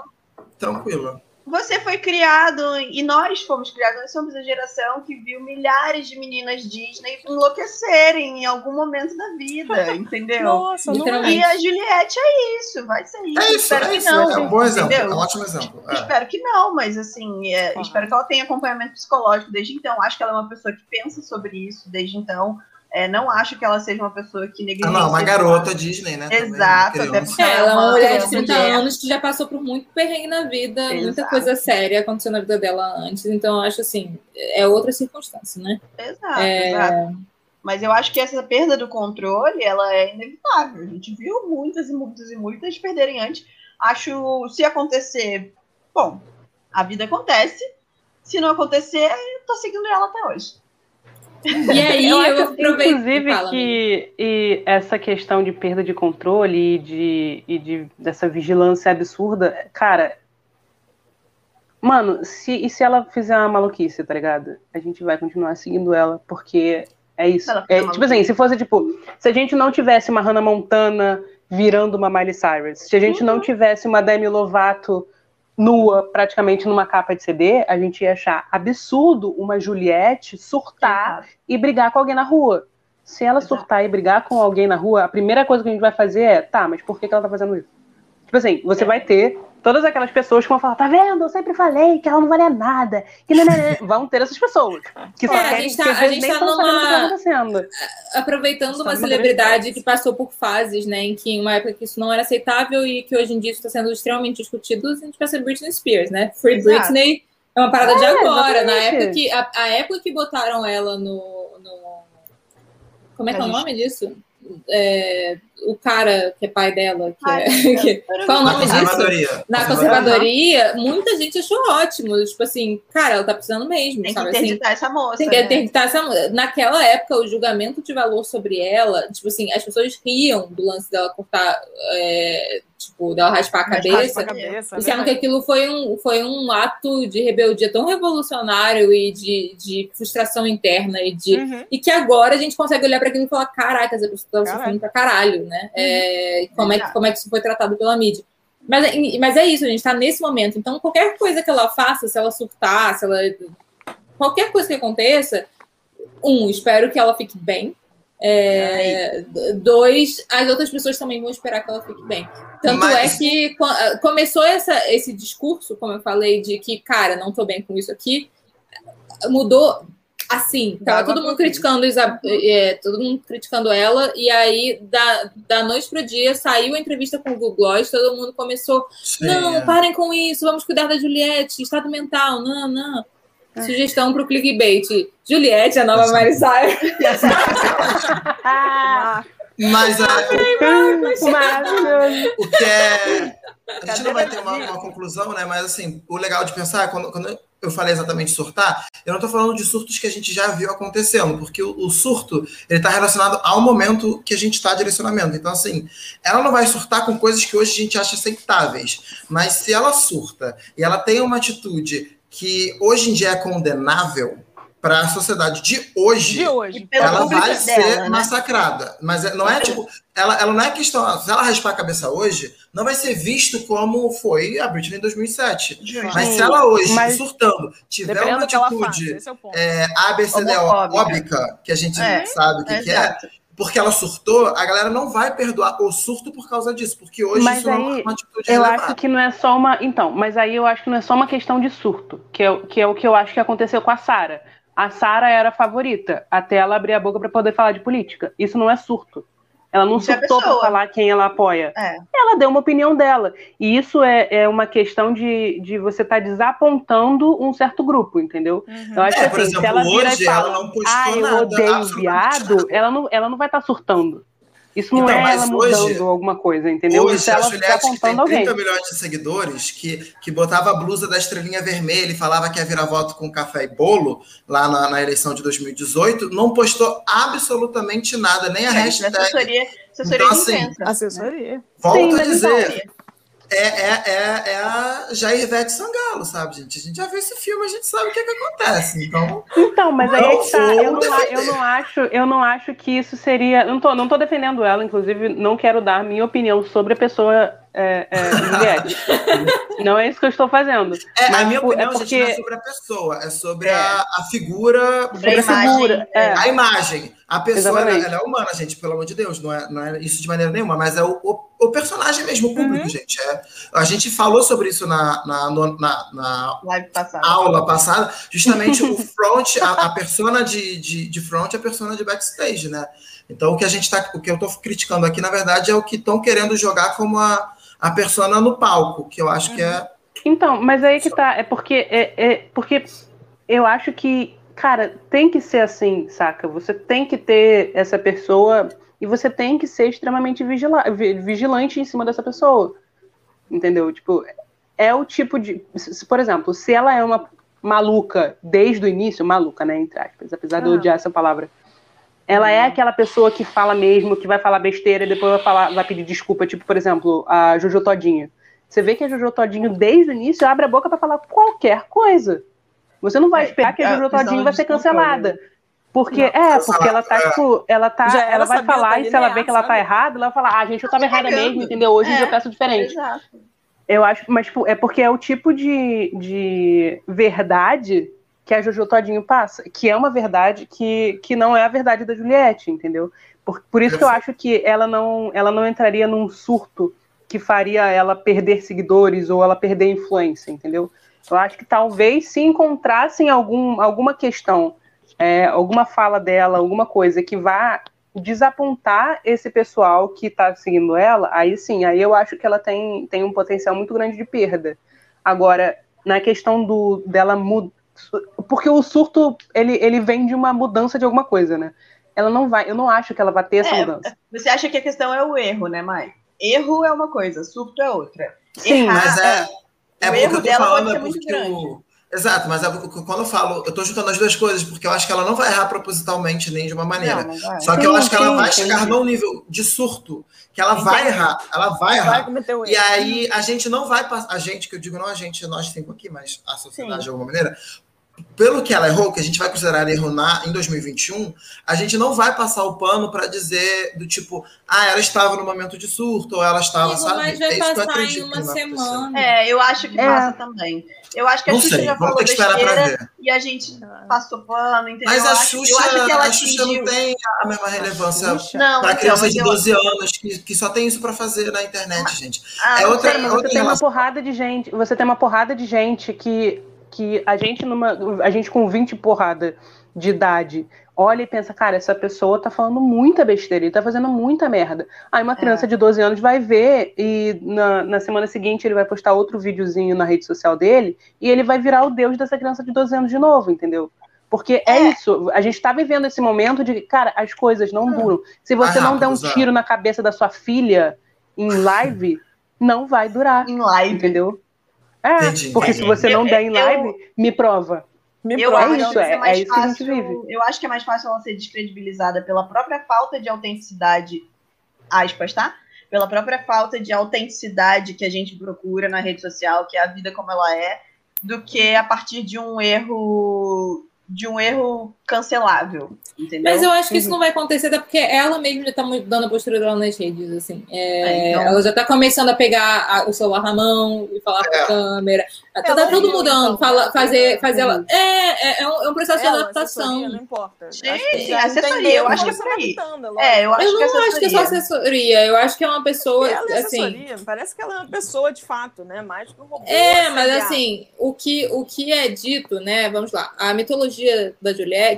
tranquila você foi criado, e nós fomos criados, nós somos a geração que viu milhares de meninas Disney enlouquecerem em algum momento da vida, entendeu? Nossa, não é. E a Juliette é isso, vai ser isso. É isso, espero é que isso, não. É um bom exemplo, entendeu? é um ótimo exemplo. É. Espero que não, mas assim, é, espero que ela tenha acompanhamento psicológico desde então. Acho que ela é uma pessoa que pensa sobre isso desde então. É, não acho que ela seja uma pessoa que negligencia. Ah, não, uma garota Disney, né? Exato, até porque é, ela é uma mulher de 30 anos que já passou por muito perrengue na vida, Exato. muita coisa séria aconteceu na vida dela antes, então eu acho assim, é outra circunstância, né? Exato, é... exato. Mas eu acho que essa perda do controle, ela é inevitável. A gente viu muitas e muitas e muitas perderem antes. Acho, se acontecer, bom, a vida acontece. Se não acontecer, eu tô seguindo ela até hoje. E aí, eu, eu aproveito. Inclusive, Fala, que e essa questão de perda de controle e, de, e de, dessa vigilância absurda, cara. Mano, se, e se ela fizer uma maluquice, tá ligado? A gente vai continuar seguindo ela, porque é isso. É, tipo assim, se fosse tipo, se a gente não tivesse uma Hannah Montana virando uma Miley Cyrus, se a gente uhum. não tivesse uma Demi Lovato nua, praticamente numa capa de CD, a gente ia achar absurdo uma Juliette surtar e brigar com alguém na rua. Se ela Exato. surtar e brigar com alguém na rua, a primeira coisa que a gente vai fazer é, tá, mas por que, que ela tá fazendo isso? Tipo assim, você é. vai ter todas aquelas pessoas que vão falar, tá vendo? Eu sempre falei que ela não valia nada. Que. Vão ter essas pessoas. Que é, só é, querem, a gente tá, que a gente tá numa... Tá Aproveitando uma celebridade que passou por fases, né? Em que uma época que isso não era aceitável e que hoje em dia isso está sendo extremamente discutido, a gente pensa em Britney Spears, né? Free Exato. Britney é uma parada é, de agora. Na época que, a, a, época que botaram ela no. no... Como é que é o nome disso? É, o cara que é pai dela, que Ai, é. (laughs) Que, qual é o nome disso? Na conservadoria, muita gente achou ótimo. Tipo assim, cara, ela tá precisando mesmo. Tem sabe? que interditar assim, essa moça. Tem que interditar essa moça. Naquela época, o julgamento de valor sobre ela, tipo assim, as pessoas riam do lance dela cortar. É, tipo, dela raspar a cabeça, a cabeça disseram que aquilo foi um, foi um ato de rebeldia tão revolucionário e de, de frustração interna e de uhum. e que agora a gente consegue olhar para aquilo e falar, caraca, essa pessoa tá sofrendo pra caralho, né? Uhum. É, como, é, como é que isso foi tratado pela mídia. Mas, mas é isso, a gente está nesse momento. Então, qualquer coisa que ela faça, se ela surtar, se ela. Qualquer coisa que aconteça, um, espero que ela fique bem. É, dois, as outras pessoas também vão esperar que ela fique bem. Tanto Mas... é que começou essa, esse discurso, como eu falei, de que, cara, não tô bem com isso aqui, mudou assim. Tava todo mundo criticando Isab... é, todo mundo criticando ela, e aí, da, da noite pro dia, saiu a entrevista com o Google Gloss, todo mundo começou. Sim, não, é. parem com isso, vamos cuidar da Juliette, estado mental, não, não. É. Sugestão para o clickbait. Juliette, a nova Marisai. (laughs) Mas é, Maravilhoso. O que é. A gente não vai ter uma, uma, conclusão, né? Mas assim, o legal de pensar, é quando, quando eu falei exatamente surtar, eu não estou falando de surtos que a gente já viu acontecendo, porque o, o surto ele está relacionado ao momento que a gente está direcionamento. Então, assim, ela não vai surtar com coisas que hoje a gente acha aceitáveis. Mas se ela surta e ela tem uma atitude que hoje em dia é condenável para a sociedade de hoje, de hoje. ela vai ser dela, né? massacrada. Mas é, não é tipo, ela, ela não é questão, se ela raspar a cabeça hoje, não vai ser visto como foi a Britney em 2007. Sim. Mas se ela hoje, Mas, surtando, tiver uma atitude é, é ABCDóbica, que a gente é, sabe o que, é, que é, porque ela surtou, a galera não vai perdoar o surto por causa disso, porque hoje mas isso aí, é uma atitude Eu acho que não é só uma. Então, mas aí eu acho que não é só uma questão de surto, que é, que é o que eu acho que aconteceu com a Sara. A Sara era a favorita, até ela abrir a boca para poder falar de política. Isso não é surto. Ela não surtou para falar quem ela apoia. É. Ela deu uma opinião dela. E isso é, é uma questão de, de você estar tá desapontando um certo grupo, entendeu? Uhum. Eu acho é, que assim, exemplo, se ela vira e fala, ah, eu odeio viado, ela não, ela não vai estar tá surtando. Isso não então, é ela mudando hoje, alguma coisa, entendeu? Hoje, Isso é ela Juliette, que tem 30 alguém. milhões de seguidores, que, que botava a blusa da estrelinha vermelha e falava que ia virar voto com café e bolo lá na, na eleição de 2018, não postou absolutamente nada, nem a é, hashtag. Assessoria, assessoria então, assim, Assessoria. Volto Sim, a dizer, é, é, é, é a Jair Sangalo, sabe, gente? A gente já viu esse filme, a gente sabe o que, é que acontece. Então, então mas aí é que tá. Eu não, eu não, acho, eu não acho que isso seria. Não tô, não tô defendendo ela, inclusive, não quero dar minha opinião sobre a pessoa é, é, (laughs) não é isso que eu estou fazendo. É, mas, a minha tipo, opinião, é porque... gente, não é sobre a pessoa, é sobre é. a, a, figura. Sobre a, imagem. Figura, é. A imagem. A pessoa ela, ela, é humana, gente, pelo amor de Deus. Não é, não é isso de maneira nenhuma, mas é o, o, o personagem mesmo, o público, uhum. gente. É, a gente falou sobre isso na, na, na, na passada. aula passada. Justamente o front, a, a persona de, de, de front e a persona de backstage, né? Então, o que a gente tá, o que eu estou criticando aqui, na verdade, é o que estão querendo jogar como a, a persona no palco, que eu acho que é. Então, mas aí que tá, é porque é, é porque eu acho que, cara, tem que ser assim, saca? Você tem que ter essa pessoa e você tem que ser extremamente vigila vigilante em cima dessa pessoa. Entendeu? Tipo, é o tipo de. Se, por exemplo, se ela é uma, maluca desde o início, maluca, né, entre aspas, apesar de eu odiar essa palavra. Ela é aquela pessoa que fala mesmo, que vai falar besteira e depois vai falar, vai pedir desculpa, tipo, por exemplo, a Jojo Todinho. Você vê que a Jojo Todinho, desde o início, abre a boca para falar qualquer coisa. Você não vai É, esperar que a é, Jojo Todinho questão vai ser cancelada. Porque, Não, é, porque ela tá, é. tipo, ela tá, Já ela ela vai falar tá e se ela vê que ela tá errada, ela vai falar, ah, gente, eu tava errada mesmo, entendeu? Hoje em dia eu É, peço diferente. Exato. Eu acho, mas tipo, é porque é o tipo de, de verdade que a Jojo Todinho passa, que é uma verdade que, que não é a verdade da Juliette, entendeu? Por, por isso que eu acho que ela não, ela não entraria num surto que faria ela perder seguidores ou ela perder influência, entendeu? Eu acho que talvez se encontrassem algum, alguma questão, é, alguma fala dela, alguma coisa que vá desapontar esse pessoal que está seguindo ela, aí sim, aí eu acho que ela tem, tem um potencial muito grande de perda. Agora, na questão do dela mudar. Porque o surto, ele, ele vem de uma mudança de alguma coisa, né? Ela não vai, eu não acho que ela vai ter essa É, mudança. Você acha que a questão é o erro, né, Mai? Erro é uma coisa, surto é outra. Sim, Errar, Mas é, é O porque erro eu tô dela falando, pode ser é porque o. Exato, mas é quando eu falo, eu tô juntando as duas coisas, porque eu acho que ela não vai errar propositalmente nem de uma maneira. Não, vai. Só que eu Sim, acho que ela sim, vai sim. chegar num nível de surto, que ela vai Entendi. errar, ela vai Vai errar. cometer o E aí a gente não vai passar, a gente, que eu digo não a gente, nós cinco aqui, mas a sociedade Sim. de alguma maneira, pelo que ela errou, que a gente vai considerar erro na, em 2021, a gente não vai passar o pano para dizer do tipo, ah, ela estava no momento de surto, ou ela estava, Amigo, sabe? mas É vai isso que eu passar acredito em uma semana. É, eu acho que É. passa também. Eu acho que a Não Xuxa sei, já vamos falou besteira ver. e a gente passou pano, entendeu? Mas eu a Xuxa, eu acho que ela a Xuxa atingiu. não tem a mesma relevância para então, criança mas de eu- 12 anos que, que só tem isso para fazer na internet, gente. Ah, é outra- sei, outra você tem uma relação. porrada de gente, você tem uma porrada de gente que, que a gente numa a gente com 20 porrada de idade olha e pensa, cara, essa pessoa tá falando muita besteira, ele tá fazendo muita merda. Aí uma criança de 12 anos vai ver e na, na semana seguinte ele vai postar outro videozinho na rede social dele e ele vai virar o deus dessa criança de 12 anos de novo, entendeu? Porque é, É. isso, a gente tá vivendo esse momento de, cara, as coisas não duram. Se você Vai não der um tiro na cabeça da sua filha em live, não vai durar. Em live. Entendeu? É, Entendi, porque se você não Eu- der em eu- live, me prova. Me Eu prova, é acho isso, que é- é mais é isso que a gente fácil. vive. Eu acho que é mais fácil ela ser descredibilizada pela própria falta de autenticidade, aspas, tá? Pela própria falta de autenticidade que a gente procura na rede social, que é a vida como ela é, do que a partir de um erro de um erro cancelável, entendeu? Mas eu acho que isso Uhum. não vai acontecer, até porque ela mesma já tá mudando a postura dela nas redes, assim. É, É, então- Ela já tá começando a pegar a- o celular na mão e falar com É. a câmera. Tá, tá tudo mudando. então, fala, fazer, fazer ela. É, é, é um, é um processo de adaptação. não importa. Já assessoria, eu acho que é por aí. É, eu acho Eu que não acho que é só assessoria. Eu acho que é uma pessoa. Ela é assim, assessoria, parece que ela é uma pessoa de fato, né? Mais que um robô. É, mas assim, o que, o que é dito, né? Vamos lá, a mitologia da Juliette,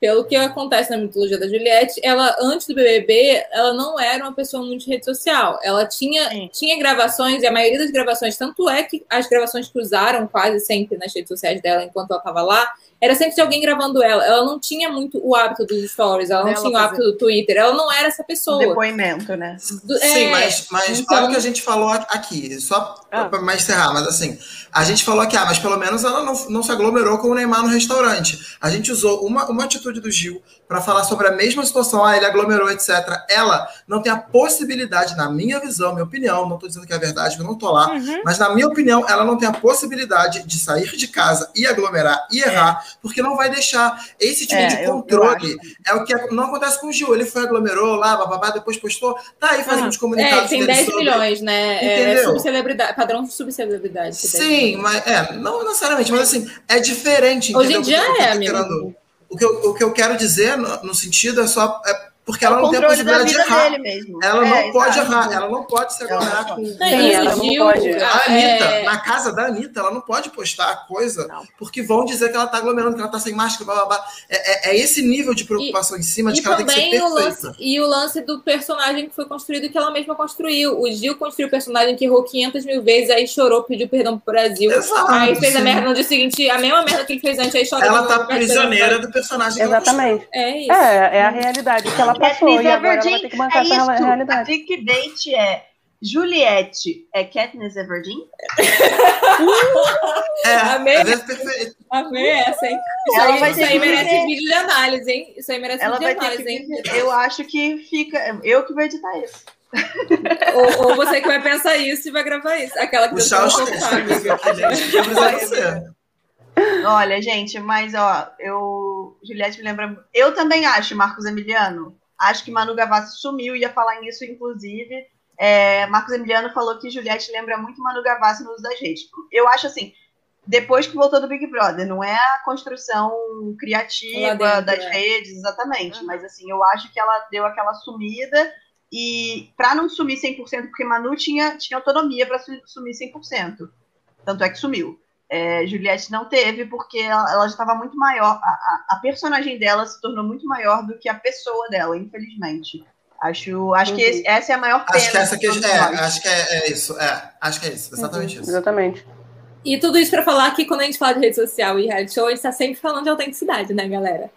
pelo que acontece na mitologia da Juliette, ela, antes do BBB, ela não era uma pessoa muito de rede social. Ela tinha, Sim. tinha gravações, e a maioria das gravações, tanto é que as gravações que usaram quase sempre nas redes sociais dela enquanto ela estava lá, era sempre de alguém gravando ela. Ela não tinha muito o hábito dos stories, ela não Dela tinha o hábito do Twitter, ela não era essa pessoa. Depoimento, né? Do- Sim, é, mas, mas então- olha o que a gente falou aqui, só Ah. para mais encerrar, mas assim, a gente falou que, ah, mas pelo menos ela não, não se aglomerou com o Neymar no restaurante. A gente usou uma, uma atitude do Gil para falar sobre a mesma situação, ah, ele aglomerou, etc. Ela não tem a possibilidade, na minha visão, minha opinião, não estou dizendo que é verdade, eu não estou lá, Uhum. mas na minha opinião, ela não tem a possibilidade de sair de casa e aglomerar e errar, porque não vai deixar esse tipo É, de eu- eu controle. É o que não acontece com o Gil. Ele foi aglomerou lá, bababá, depois postou, tá aí fazendo os É, comunicados tem dele 10 sobre- milhões, né? É Entendeu? subcelebridade, padrão de subcelebridade. tem. Sim, mas é, não necessariamente, mas assim, é diferente. Hoje em dia é, amigo. O que, eu, o que eu quero dizer no, no sentido é só. É porque É ela não tem a possibilidade de errar. dele mesmo. Ela É, não pode errar, ela não pode se Ela não aglomerar pode. com. Sim, e ela o não Gil, pode. A ah, Anitta, é, na casa da Anitta, ela não pode postar coisa, Não. porque vão dizer que ela tá aglomerando, que ela tá sem máscara, blá blá blá. É, é- é esse nível de preocupação em cima de E que ela tem que ser também o perfeita. lance, e o lance do personagem que foi construído que ela mesma construiu. O Gil construiu o personagem que errou 500 mil vezes, aí chorou, pediu perdão pro Brasil. Exato, aí fez a sim. merda no dia seguinte, a mesma merda que ele fez antes, aí chorou. Ela tá pede prisioneira do personagem que Exatamente. pro- É isso. É, é a realidade que ela passou Catherine e agora ela vai Everdeen, ter que bancar é essa isso. A realidade. clickbait é Juliette é Katniss Everdeen? (laughs) É, Amei. às vezes. Amei essa, hein? Isso Ela aí, vai isso aí merece vídeo de análise, hein? Isso aí merece Ela vídeo de análise, hein? Eu acho que fica. Eu que vou editar isso. (laughs) Ou, ou você que vai pensar isso e vai gravar isso. Aquela que Puxar os textos aqui, gente. ser. Olha, gente, mas ó, eu. Juliette me lembra. Eu também acho, Marcos Emiliano. Acho que Manu Gavassi sumiu, ia falar nisso, inclusive. É, Marcos Emiliano falou que Juliette lembra muito Manu Gavassi no uso das redes. Eu acho assim, depois que voltou do Big Brother, não é a construção criativa dentro, das é. redes, exatamente. Uhum. Mas assim, eu acho que ela deu aquela sumida. E para não sumir 100%, porque Manu tinha, tinha autonomia para sumir 100%. Tanto é que sumiu. É, Juliette não teve, porque ela, ela já estava muito maior. A, a, a personagem dela se tornou muito maior do que a pessoa dela, infelizmente. Acho, acho que Uhum. esse- essa é a maior pena. Acho que essa aqui todos é, nós. acho que é, é isso. É, acho que é isso. Exatamente isso. Exatamente. E tudo isso pra falar que quando a gente fala de rede social e reality show, a gente tá sempre falando de autenticidade, né, galera?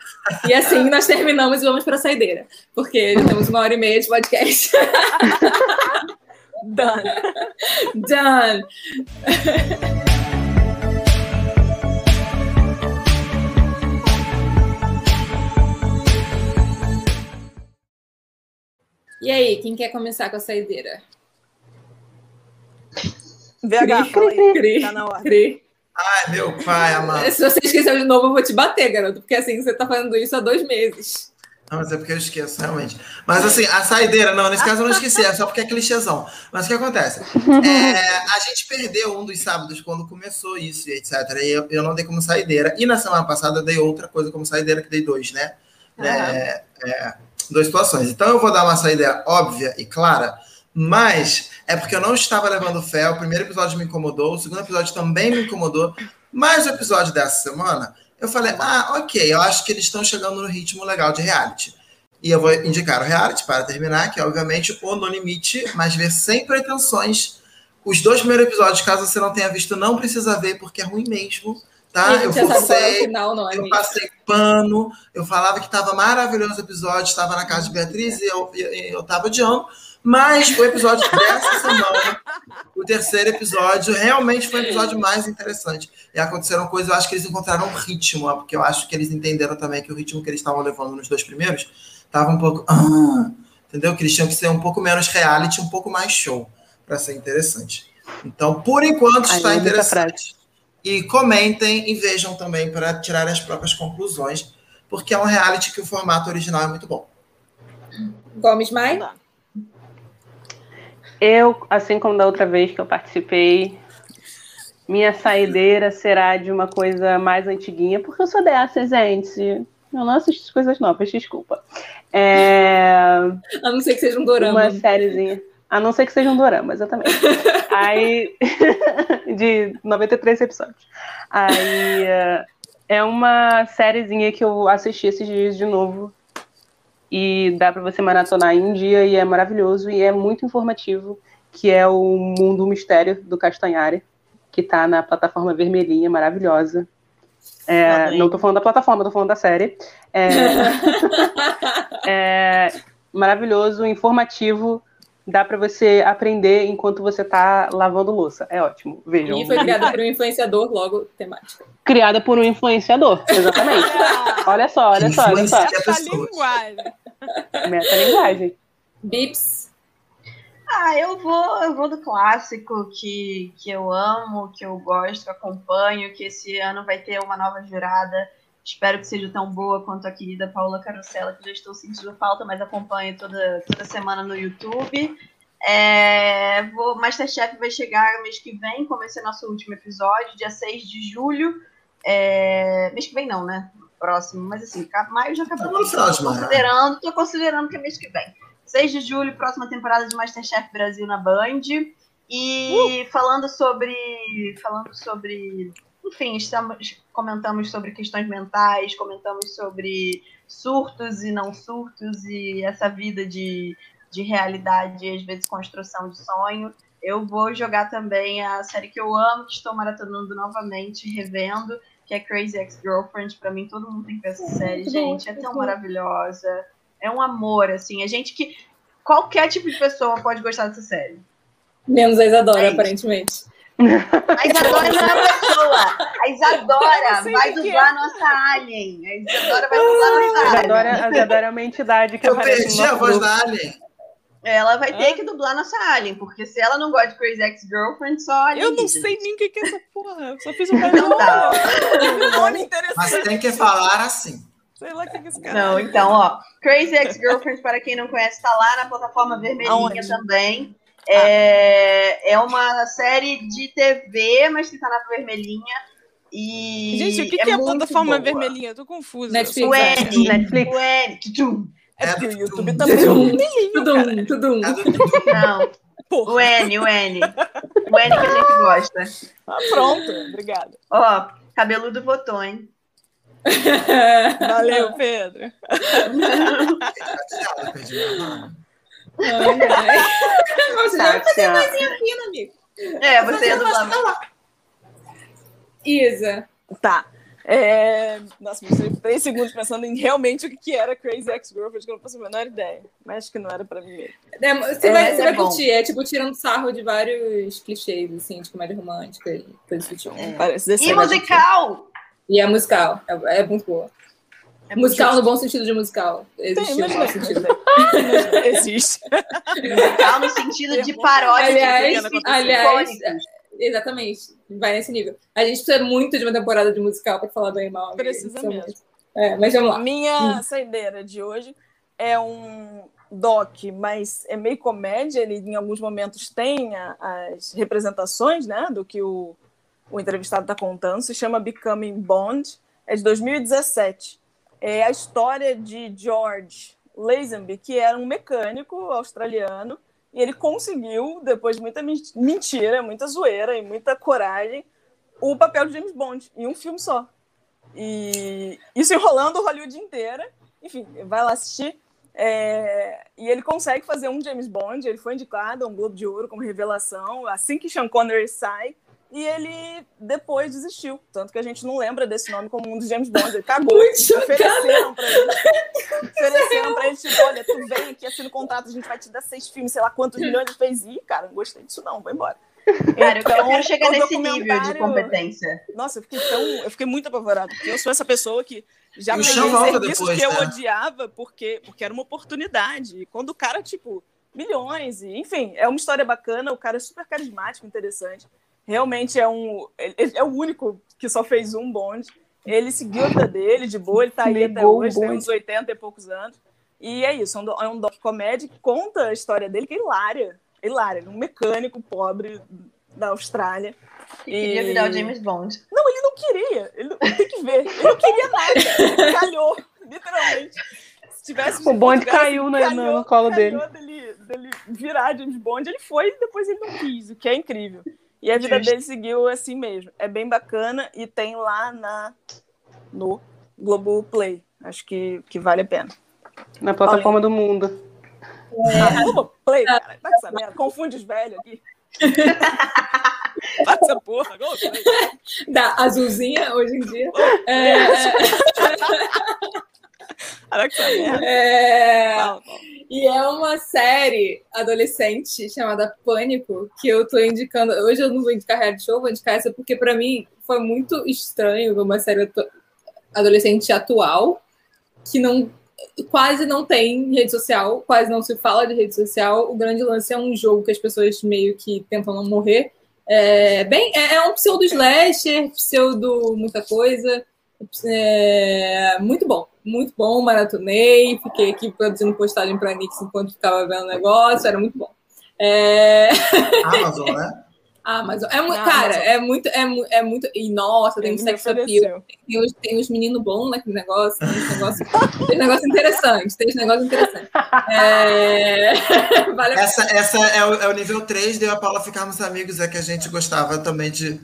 E assim nós terminamos e vamos pra saideira. Porque já temos uma hora e meia de podcast. (laughs) Done. Done! (laughs) E aí, quem quer começar com a saideira? VH, fala aí. Cri, Tá na hora. cri. Ai, meu pai, amado. Se você esqueceu de novo, eu vou te bater, garoto. Porque assim, você tá fazendo isso há dois meses. Não, mas é porque eu esqueço, realmente. Mas assim, a saideira, não, nesse caso eu não esqueci, é só porque é clichêzão. Mas o que acontece? É, a gente perdeu um dos sábados quando começou isso e etc. E eu, eu não dei como saideira. E na semana passada eu dei outra coisa como saideira, que dei dois, né? É, é, duas situações. Então eu vou dar uma saideira óbvia e clara, mas é porque eu não estava levando fé. O primeiro episódio me incomodou, o segundo episódio também me incomodou. Mas o episódio dessa semana, eu falei, ah, ok, eu acho que eles estão chegando no ritmo legal de reality. E eu vou indicar o reality para terminar, que é obviamente o No Limite, mas ver sem pretensões. Os dois primeiros episódios, caso você não tenha visto, não precisa ver, porque é ruim mesmo. Tá? Eu é forcei, final, não eu passei pano, eu falava que estava maravilhoso o episódio, estava na casa de Beatriz e eu, e eu tava odiando. Mas o episódio dessa (laughs) semana, o terceiro episódio, realmente foi o episódio mais interessante. E aconteceram coisas, eu acho que eles encontraram um ritmo, porque eu acho que eles entenderam também que o ritmo que eles estavam levando nos dois primeiros estava um pouco. ah, entendeu? Que eles tinham que ser um pouco menos reality, um pouco mais show, para ser interessante. Então, por enquanto, está interessante. E comentem e vejam também para tirar as próprias conclusões, porque é um reality que o formato original é muito bom. Gomes Mai? Eu, assim como da outra vez que eu participei, minha saideira será de uma coisa mais antiguinha, porque eu sou dessa, gente. Eu não assisto coisas novas, desculpa. É... A não ser que seja um dorama. Uma sériezinha. A não ser que seja um dorama, exatamente. Aí. (laughs) de 93 episódios. Aí. eh, É uma sériezinha que eu assisti esses dias de novo. E dá pra você maratonar em um dia e é maravilhoso e é muito informativo. Que é o Mundo Mistério do Castanhari, que tá na plataforma vermelhinha, maravilhosa. É, Tá não tô falando da plataforma, tô falando da série. É, (laughs) é maravilhoso, informativo. Dá pra você aprender enquanto você tá lavando louça. É ótimo. Vejam. E foi criada por um influenciador, logo temática. Criada por um influenciador, exatamente. (laughs) olha só, olha só, olha só. Pessoas. linguagem. Metalinguagem. Bips. Ah, eu vou, eu vou do clássico que, que eu amo, que eu gosto, acompanho, que esse ano vai ter uma nova jurada. Espero que seja tão boa quanto a querida Paula Carosella, que já estou sentindo falta, mas acompanho toda, toda semana no YouTube. É, vou, Masterchef vai chegar mês que vem, como esse é nosso último episódio, dia 6 de julho. É, mês que vem não, né? Próximo, mas assim, maio já acabou. Tá de Tô maio. considerando, tô considerando que é mês que vem. 6 de julho, próxima temporada de Masterchef Brasil na Band. E falando sobre. Falando sobre. Enfim, estamos, comentamos sobre questões mentais, comentamos sobre surtos e não surtos, e essa vida de, de realidade e às vezes construção de sonho. Eu vou jogar também a série que eu amo, que estou maratonando novamente, revendo, que é Crazy Ex-Girlfriend. Pra mim, todo mundo tem que ver essa série, gente. É tão maravilhosa. É um amor, assim. A gente que. Qualquer tipo de pessoa pode gostar dessa série. Menos a Isadora, É aparentemente. A Isadora não é uma pessoa. A Isadora não vai dublar nossa Alien. A Isadora vai dublar nossa A Alien. Isadora, a Isadora é uma entidade que Eu perdi a voz grupo. da Alien. Ela vai ter Hã? que dublar nossa Alien, porque se ela não gosta de Crazy Ex-Girlfriend, só Alien. Eu não sei nem o que que é essa porra. Eu só fiz um Então tá. um nome Mas tem que falar assim. Sei lá o que que é esse cara. Não, então, ó. Crazy Ex-Girlfriend, para quem não conhece, tá lá na plataforma vermelhinha Aonde? também. É, é uma série de TV, mas que tá na vermelhinha. E Gente, o que, que é a plataforma boa. vermelhinha? Eu tô confusa. Netflix. O N. Netflix. O N. É porque o É, YouTube tum, tá tum, vermelhinho, Tudum, cara. tudum. É do- Não, Porra. o N, o N. O N que a gente gosta. Ah, pronto. Obrigada. Ó, cabeludo votou, hein? Valeu, Pedro. (laughs) Ai, ai. Você já vai fazer mais fina, amigo. É, você ia dublar. Isa. Tá. É... Nossa, tirei três segundos pensando em realmente o que era Crazy Ex-Girlfriend, que eu não faço a menor ideia. Mas acho que não era pra mim mesmo. É, você É, vai, mas você é vai bom. curtir, é tipo tirando sarro de vários clichês, assim, de comédia romântica e coisas do tipo. Parece desse E musical! E é musical, é, é muito boa. É musical no bom sentido de musical. Tem, Existe no mas mau sentido. (laughs) Existe. musical no sentido de paródia Aliás, de aliás, icônicos. Exatamente, vai nesse nível. A gente precisa muito de uma temporada de musical pra falar bem e mal. Precisa é mesmo. muito- É, mas vamos lá. Minha saideira de hoje é um doc, mas é meio comédia. Ele, em alguns momentos, tem a- as representações né, do que o, o entrevistado está contando. Se chama Becoming Bond. É de 2017. É a história de George Lazenby, que era um mecânico australiano. E ele conseguiu, depois de muita men- mentira, muita zoeira e muita coragem, o papel de James Bond em um filme só. E isso enrolando Hollywood inteira. Enfim, vai lá assistir. É, e ele consegue fazer um James Bond. Ele foi indicado a um Globo de Ouro como revelação assim que Sean Connery sai. E ele depois desistiu. Tanto que a gente não lembra desse nome como um dos James Bond. Ele cagou. Muito. Ofereceram pra ele. Ofereceram pra ele, tipo, olha, tu vem aqui, assina o contrato, a gente vai te dar seis filmes, sei lá quantos milhões. Ele fez. Ih, cara, não gostei disso não, vou embora. Cara, eu Então, quero chegar o nesse nível de documentário- competência. Nossa, eu fiquei tão. Eu fiquei muito apavorada, porque eu sou essa pessoa que já E peguei volta serviços depois, que eu né? odiava porque, porque era uma oportunidade. E quando o cara, tipo, milhões, e, enfim, é uma história bacana, o cara é super carismático, interessante. Realmente é um. É o único que só fez um bonde. Ele seguiu a vida dele de boa, ele tá aí até Negou hoje, tem uns 80 e poucos anos. E é isso, é um, é um doc comédia que conta a história dele, que é hilária. Hilária, ele um mecânico pobre da Austrália. Que queria virar o James Bond. Não, ele não queria. Ele não, tem que ver. Ele não queria nada. Calhou, literalmente. Se tivesse O bonde tivesse- caiu no- no- no colo calhou dele. dele virar James Bond, ele foi e depois ele não quis, o que é incrível. E a vida Justo. dele seguiu assim mesmo. É bem bacana e tem lá na no Globo Play. Acho que, que vale a pena. Na plataforma do mundo. Ah, Globo Play, cara. Essa merda. Confunde os velhos aqui. (laughs) Essa porra, Globo Play. Da azulzinha, hoje em dia. É, Caraca, essa merda. é, fala. E é uma série adolescente chamada Pânico, que eu tô indicando. Hoje eu não vou indicar reality show, vou indicar essa porque pra mim foi muito estranho ver uma série atu- adolescente atual que não quase não tem rede social, quase não se fala de rede social. O grande lance é um jogo que as pessoas meio que tentam não morrer. É, bem, é, é um pseudo slasher, pseudo muita coisa. É, muito bom, muito bom, maratonei, fiquei aqui produzindo postagem para Nix enquanto ficava vendo o negócio, era muito bom. É, (laughs) Amazon, né? mas é muito, cara, Amazon. é muito, é, é muito, e nossa, tem um sex appeal, tem os, tem os meninos bons naquele negócio, tem negócios tem uns negócios interessantes, tem uns negócios interessantes. É, (laughs) vale a Essa, essa é, o, é o nível 3 de eu e a Paula ficarmos amigos, é que a gente gostava também de.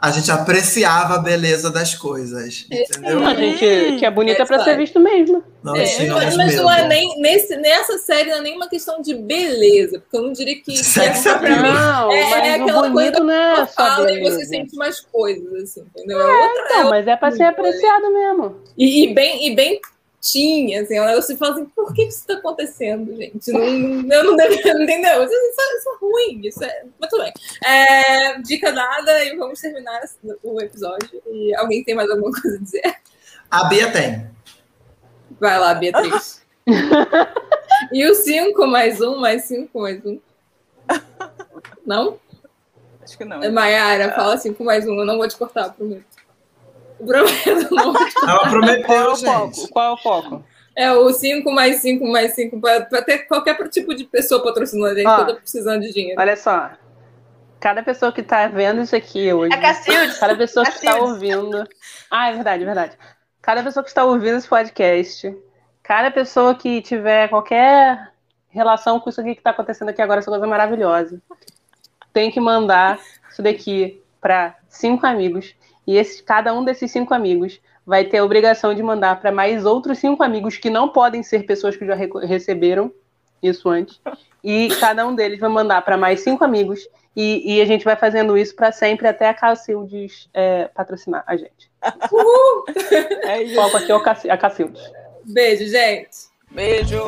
A gente apreciava a beleza das coisas. Entendeu? A gente que é bonita É, pra ser visto mesmo. Não É, mas mas não é nem nesse, nessa série não é nem uma questão de beleza, porque eu não diria que, que Sex é. Não, É- mas é o aquela bonito não é fala e você sente mais coisas, assim, entendeu? É outra, Então, mas é pra ser apreciado mesmo. E, e bem, e bem tinha, assim, ela se fala assim, por que isso está acontecendo, gente? Não, eu não deveria, (laughs) entendeu? Isso, isso, é, isso, é ruim, isso é. Mas tudo bem. É, dica dada e vamos terminar o episódio. E alguém tem mais alguma coisa a dizer? A Bia tem. Vai lá, Beatriz. (laughs) e o 5 mais um, mais 5 mais um. Não? Acho que não. Maiara, fala 5 mais um, eu não vou te cortar, prometo. Prometo, não. (laughs) Ela prometeu, Qual é o gente. foco? Qual é o foco? É o 5 mais 5 mais 5 para ter qualquer tipo de pessoa patrocinando a gente, Ó. toda precisando de dinheiro. Olha só. Cada pessoa que tá vendo isso aqui hoje. A Cacildes. Cada pessoa que está ouvindo. Ah, é verdade, é verdade. Cada pessoa que está ouvindo esse podcast, cada pessoa que tiver qualquer relação com isso aqui que está acontecendo aqui agora, essa coisa maravilhosa, tem que mandar isso daqui para cinco amigos. E esse, cada um desses cinco amigos vai ter a obrigação de mandar para mais outros cinco amigos que não podem ser pessoas que já reco- receberam isso antes. E cada um deles vai mandar para mais cinco amigos. E, e a gente vai fazendo isso para sempre até a Cacildes é, patrocinar a gente. É isso. Foco aqui é a Cacildes. Beijo, gente. Beijo.